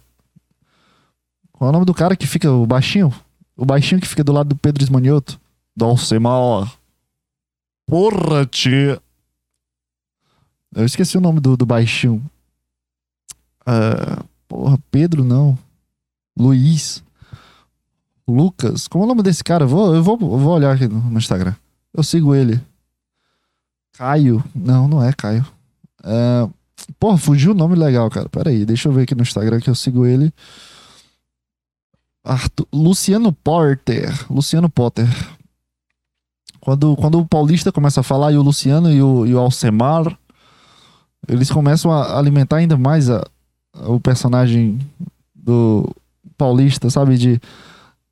Qual é o nome do cara que fica, o baixinho? O baixinho que fica do lado do Pedro Esmanioto. Dulcimar. Porra, tia. Eu esqueci o nome do, do baixinho. Uh, porra, Pedro não. Luiz. Lucas. Como é o nome desse cara? Eu vou, eu vou, eu vou olhar aqui no, no Instagram. Eu sigo ele. Caio. Não, não é Caio. Uh, porra, fugiu o nome legal, cara. Pera aí, deixa eu ver aqui no Instagram que eu sigo ele. Arthur, Luciano Porter. Luciano Potter. Quando, quando o Paulista começa a falar, e o Luciano e o, e o Alcemar, eles começam a alimentar ainda mais a, o personagem do Paulista, sabe? De,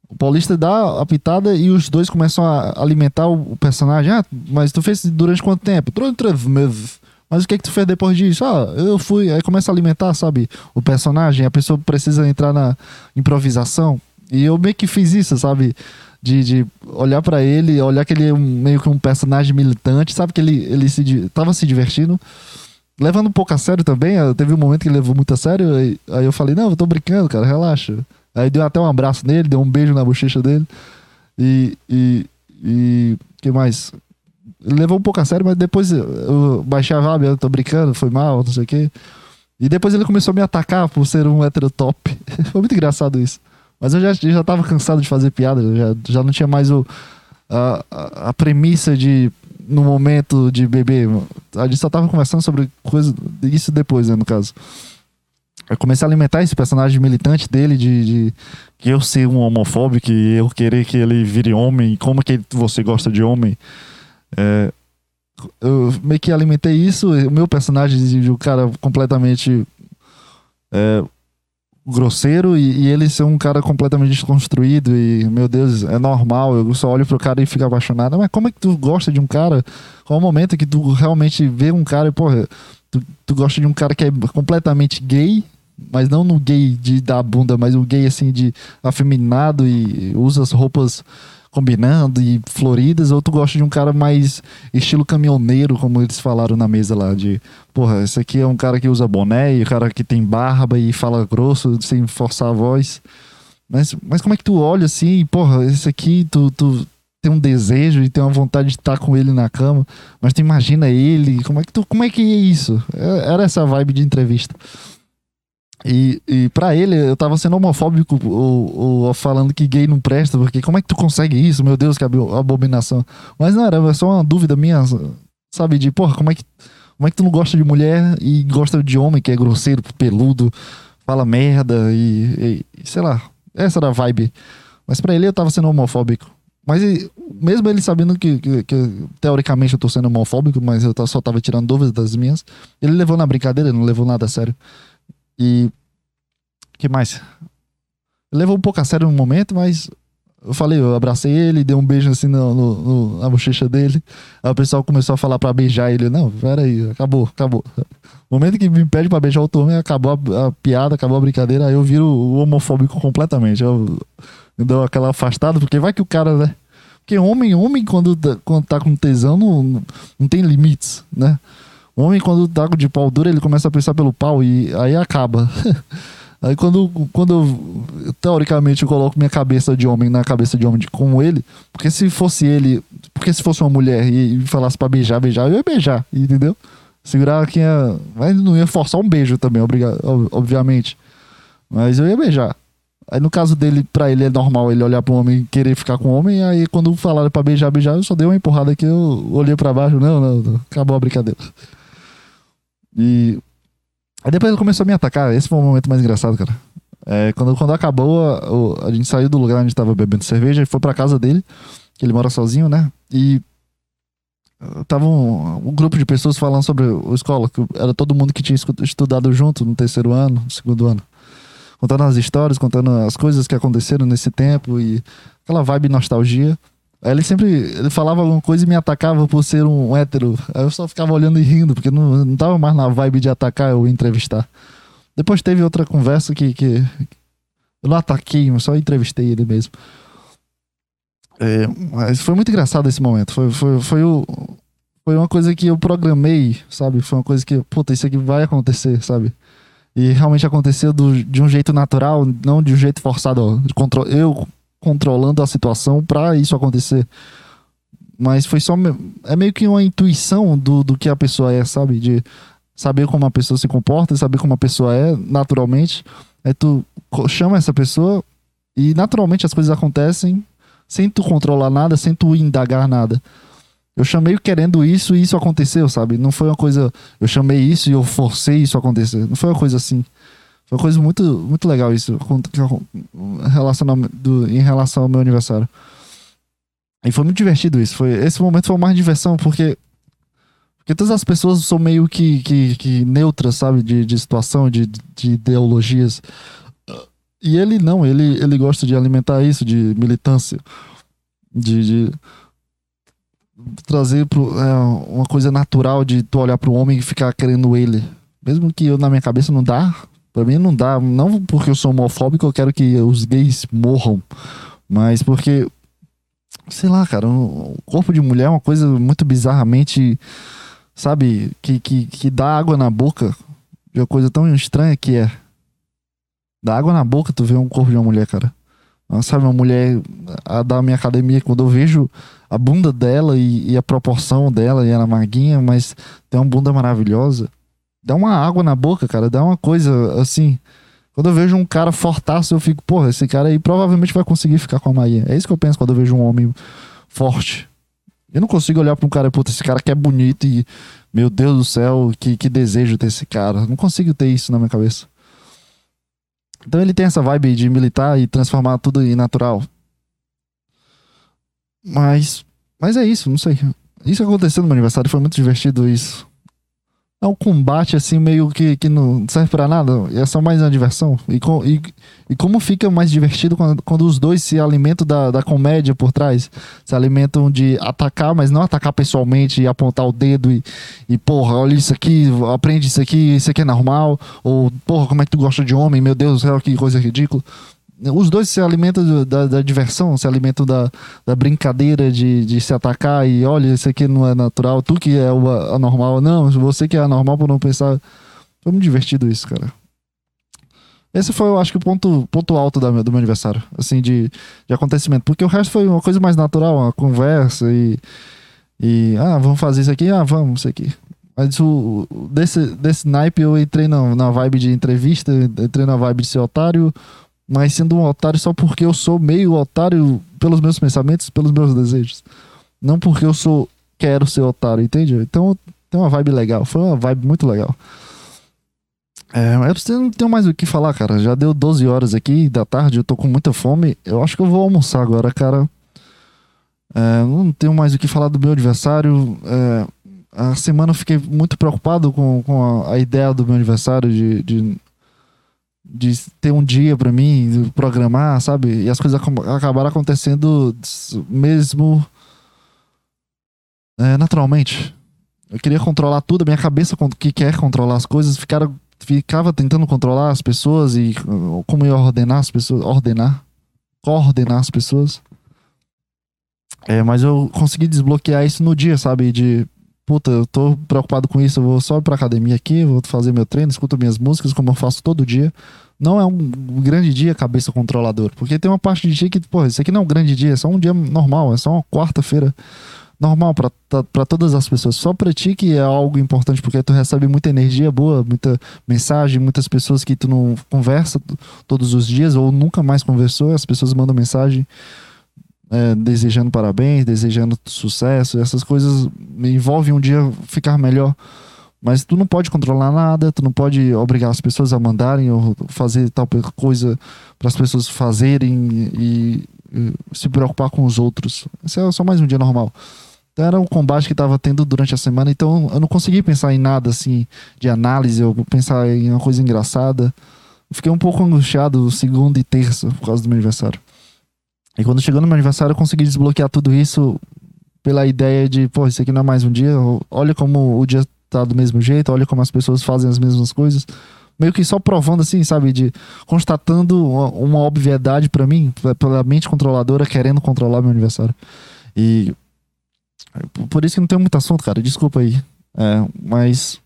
o Paulista dá a pitada e os dois começam a alimentar o, o personagem. Ah, mas tu fez durante quanto tempo? Durante três meses. Mas o que é que tu fez depois disso? Ah, eu fui. Aí começa a alimentar, sabe? O personagem, a pessoa precisa entrar na improvisação. E eu meio que fiz isso, sabe? De, de olhar para ele, olhar que ele é um, meio que um personagem militante, sabe? Que ele, ele se, tava se divertindo, levando um pouco a sério também. Teve um momento que ele levou muito a sério, aí, aí eu falei: Não, eu tô brincando, cara, relaxa. Aí deu até um abraço nele, deu um beijo na bochecha dele. E. E. e que mais? Ele levou um pouco a sério, mas depois eu baixei a vibe, eu tô brincando, foi mal, não sei o quê. E depois ele começou a me atacar por ser um hétero top. foi muito engraçado isso. Mas eu já, já tava cansado de fazer piada, já, já não tinha mais o, a, a, a premissa de no momento de beber. A gente só tava conversando sobre coisa. Isso depois, né, no caso. Eu comecei a alimentar esse personagem militante dele, de, de que eu ser um homofóbico e eu querer que ele vire homem, como que você gosta de homem. É, eu meio que alimentei isso, o meu personagem de um cara completamente é, grosseiro e, e, ele ser um cara completamente desconstruído e, meu Deus, é normal, eu só olho pro cara e fico apaixonado. Mas como é que tu gosta de um cara? Qual é o momento que tu realmente vê um cara e, porra, tu, tu gosta de um cara que é completamente gay, mas não no gay de dar bunda, mas o gay assim de afeminado e usa as roupas combinando e floridas, ou tu gosta de um cara mais estilo caminhoneiro, como eles falaram na mesa lá, de, porra, esse aqui é um cara que usa boné, e o cara que tem barba e fala grosso, sem forçar a voz. Mas, mas como é que tu olha assim, porra, esse aqui, tu, tu tem um desejo e tem uma vontade de estar com ele na cama, mas tu imagina ele, como é que tu, como é que é isso? É, era essa vibe de entrevista. E, e para ele, eu tava sendo homofóbico ou, ou, falando que gay não presta, porque como é que tu consegue isso? Meu Deus, que abominação. Mas não, era só uma dúvida minha, sabe? De, porra, como é que, como é que tu não gosta de mulher e gosta de homem que é grosseiro, peludo, fala merda e, e sei lá. Essa era a vibe. Mas para ele eu tava sendo homofóbico. Mas mesmo ele sabendo que, que, que, teoricamente eu tô sendo homofóbico, mas eu só tava tirando dúvidas das minhas, ele levou na brincadeira, não levou nada a sério. E. que mais? Levou um pouco a sério no momento, mas eu falei, eu abracei ele, dei um beijo assim no, no, no, na bochecha dele. Aí o pessoal começou a falar pra beijar ele. Não, peraí, acabou, acabou. No momento que me pede pra beijar o homem, acabou a, a, piada, acabou a brincadeira. Aí eu viro o homofóbico completamente. Eu, eu dou aquela afastada, porque vai que o cara, né? Porque homem, homem, quando, quando tá com tesão, não, não tem limites, né? O homem, quando tá de pau duro, ele começa a pensar pelo pau e aí acaba. aí quando, quando eu, teoricamente, eu coloco minha cabeça de homem na cabeça de homem de, como ele, porque se fosse ele, porque se fosse uma mulher e, e falasse pra beijar, beijar, eu ia beijar, entendeu? Segurar quem ia. Mas não ia forçar um beijo também, obriga, obviamente. Mas eu ia beijar. Aí no caso dele, pra ele é normal ele olhar pro homem e querer ficar com o homem. Aí quando falaram pra beijar, beijar, eu só dei uma empurrada aqui, eu olhei pra baixo. Não, não, não acabou a brincadeira. E. Aí depois ele começou a me atacar. Esse foi o momento mais engraçado, cara. É, quando, quando acabou, a, a, gente saiu do lugar onde estava bebendo cerveja e foi pra casa dele, que ele mora sozinho, né? E tava um, um, grupo de pessoas falando sobre a escola, que era todo mundo que tinha estudado junto no terceiro ano, no segundo ano. Contando as histórias, contando as coisas que aconteceram nesse tempo e aquela vibe nostalgia. Aí ele sempre ele falava alguma coisa e me atacava por ser um hétero. Aí eu só ficava olhando e rindo, porque não, não tava mais na vibe de atacar ou entrevistar. Depois teve outra conversa que, que eu não ataquei, mas só entrevistei ele mesmo. É, mas foi muito engraçado esse momento. Foi, foi, foi, o, foi uma coisa que eu programei, sabe? Foi uma coisa que, puta, isso aqui vai acontecer, sabe? E realmente aconteceu do, de um jeito natural, não de um jeito forçado. Ó, eu controlando a situação para isso acontecer. Mas foi só. É meio que uma intuição do, do que a pessoa é, sabe? De saber como a pessoa se comporta, saber como a pessoa é naturalmente. Aí tu chama essa pessoa e naturalmente as coisas acontecem sem tu controlar nada, sem tu indagar nada. Eu chamei querendo isso e isso aconteceu, sabe? Não foi uma coisa. Eu chamei isso e eu forcei isso a acontecer. Não foi uma coisa assim. Foi uma coisa muito, muito legal isso relacionamento em relação ao meu aniversário. E foi muito divertido isso. Foi, esse momento foi mais diversão, porque. Porque todas as pessoas são meio que, que, que neutras, sabe? De, de situação, de, de ideologias. E ele não, ele, ele gosta de alimentar isso, de militância. De, de trazer pro, é, uma coisa natural de tu olhar pro homem e ficar querendo ele. Mesmo que eu, na minha cabeça não dá, Pra mim não dá. Não porque eu sou homofóbico, eu quero que os gays morram. Mas porque. Sei lá, cara. O corpo de mulher é uma coisa muito bizarramente. Sabe? Que, que, que dá água na boca. De uma coisa tão estranha que é. Dá água na boca tu vê um corpo de uma mulher, cara. Sabe, uma mulher a da minha academia, quando eu vejo a bunda dela e, e a proporção dela, e ela maguinha, mas tem uma bunda maravilhosa. Dá uma água na boca, cara. Dá uma coisa assim. Quando eu vejo um cara fortaço, eu fico, porra, esse cara aí provavelmente vai conseguir ficar com a Maia. É isso que eu penso quando eu vejo um homem forte. Eu não consigo olhar pra um cara, puta, esse cara que é bonito e, meu Deus do céu, que, que desejo ter esse cara. Não consigo ter isso na minha cabeça. Então ele tem essa vibe de militar e transformar tudo em natural. Mas, mas é isso, não sei. Isso aconteceu no meu aniversário, foi muito divertido isso é um combate assim meio que, que não serve para nada. É só mais uma diversão. E, com, e, e como fica mais divertido quando, quando os dois se alimentam da, da comédia por trás. Se alimentam de atacar, mas não atacar pessoalmente e apontar o dedo e, e porra, olha isso aqui, aprende isso aqui, isso aqui é normal. Ou, porra, como é que tu gosta de homem? Meu Deus do céu, que coisa ridícula os dois se alimentam da, da diversão, se alimentam da, da brincadeira de, de se atacar e olha, isso aqui não é natural, tu que é o anormal. Não, você que é anormal por não pensar. Foi muito divertido isso, cara. Esse foi, eu acho que, o ponto, ponto alto da, do meu aniversário, assim, de, de acontecimento. Porque o resto foi uma coisa mais natural, uma conversa e. E. Ah, vamos fazer isso aqui? Ah, vamos, isso aqui. Mas o, desse, desse naipe eu entrei na, na vibe de entrevista, entrei na vibe de ser otário mas sendo um otário só porque eu sou meio otário pelos meus pensamentos, pelos meus desejos. Não porque eu sou quero ser otário, entende? Então tem uma vibe legal, foi uma vibe muito legal. É, mas eu não tenho mais o que falar, cara. Já deu 12 horas aqui da tarde, eu tô com muita fome. Eu acho que eu vou almoçar agora, cara. É, não tenho mais o que falar do meu aniversário. É, a semana eu fiquei muito preocupado com, com a, a ideia do meu aniversário de, de de ter um dia para mim, programar, sabe? E as coisas acabaram acontecendo mesmo é, naturalmente. Eu queria controlar tudo, a minha cabeça que quer controlar as coisas, ficara, ficava tentando controlar as pessoas e como ia ordenar as pessoas, ordenar, coordenar as pessoas. É, mas eu consegui desbloquear isso no dia, sabe? De puta, eu tô preocupado com isso, eu vou só pra academia aqui, vou fazer meu treino, escuto minhas músicas, como eu faço todo dia. Não é um grande dia cabeça controlador, porque tem uma parte de dia que, pô, isso aqui não é um grande dia, é só um dia normal, é só uma quarta-feira normal para todas as pessoas. Só para ti que é algo importante, porque tu recebe muita energia boa, muita mensagem, muitas pessoas que tu não conversa todos os dias ou nunca mais conversou, as pessoas mandam mensagem é, desejando parabéns, desejando sucesso, essas coisas envolvem um dia ficar melhor. Mas tu não pode controlar nada, tu não pode obrigar as pessoas a mandarem ou fazer tal coisa para as pessoas fazerem e, e, se preocupar com os outros. Isso é só mais um dia normal. Então era um combate que estava tendo durante a semana, então eu não consegui pensar em nada assim de análise ou pensar em uma coisa engraçada. fiquei um pouco angustiado segunda e terça por causa do meu aniversário. E quando chegou no meu aniversário, eu consegui desbloquear tudo isso pela ideia de, pô, isso aqui não é mais um dia. Olha como o dia tá do mesmo jeito, olha como as pessoas fazem as mesmas coisas. Meio que só provando assim, sabe? De constatando uma, uma obviedade para mim, pela mente controladora querendo controlar meu aniversário. E por isso que não tem muito assunto, cara. Desculpa aí. É, mas.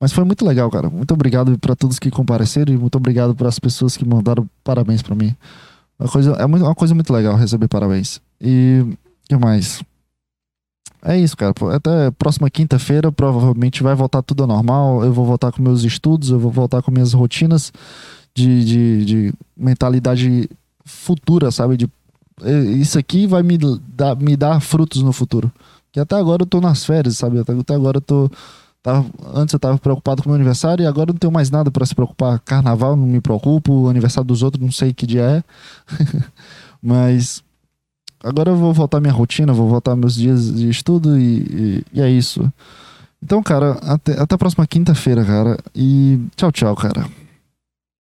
Mas foi muito legal, cara. Muito obrigado para todos que compareceram e muito obrigado para as pessoas que mandaram parabéns para mim. Uma coisa, é uma coisa muito legal receber parabéns. E que mais? É isso, cara. Até próxima quinta-feira, provavelmente vai voltar tudo ao normal. Eu vou voltar com meus estudos, eu vou voltar com minhas rotinas de, de, de mentalidade futura, sabe? De, isso aqui vai me dar, me dar frutos no futuro. Que até agora eu tô nas férias, sabe? Até agora eu tô Tava, antes eu tava preocupado com o meu aniversário e agora não tenho mais nada para se preocupar. Carnaval não me preocupo, aniversário dos outros não sei que dia é. Mas agora eu vou voltar à minha rotina, vou voltar meus dias de estudo e, e, e é isso. Então, cara, até, até a próxima quinta-feira, cara. E tchau, tchau, cara.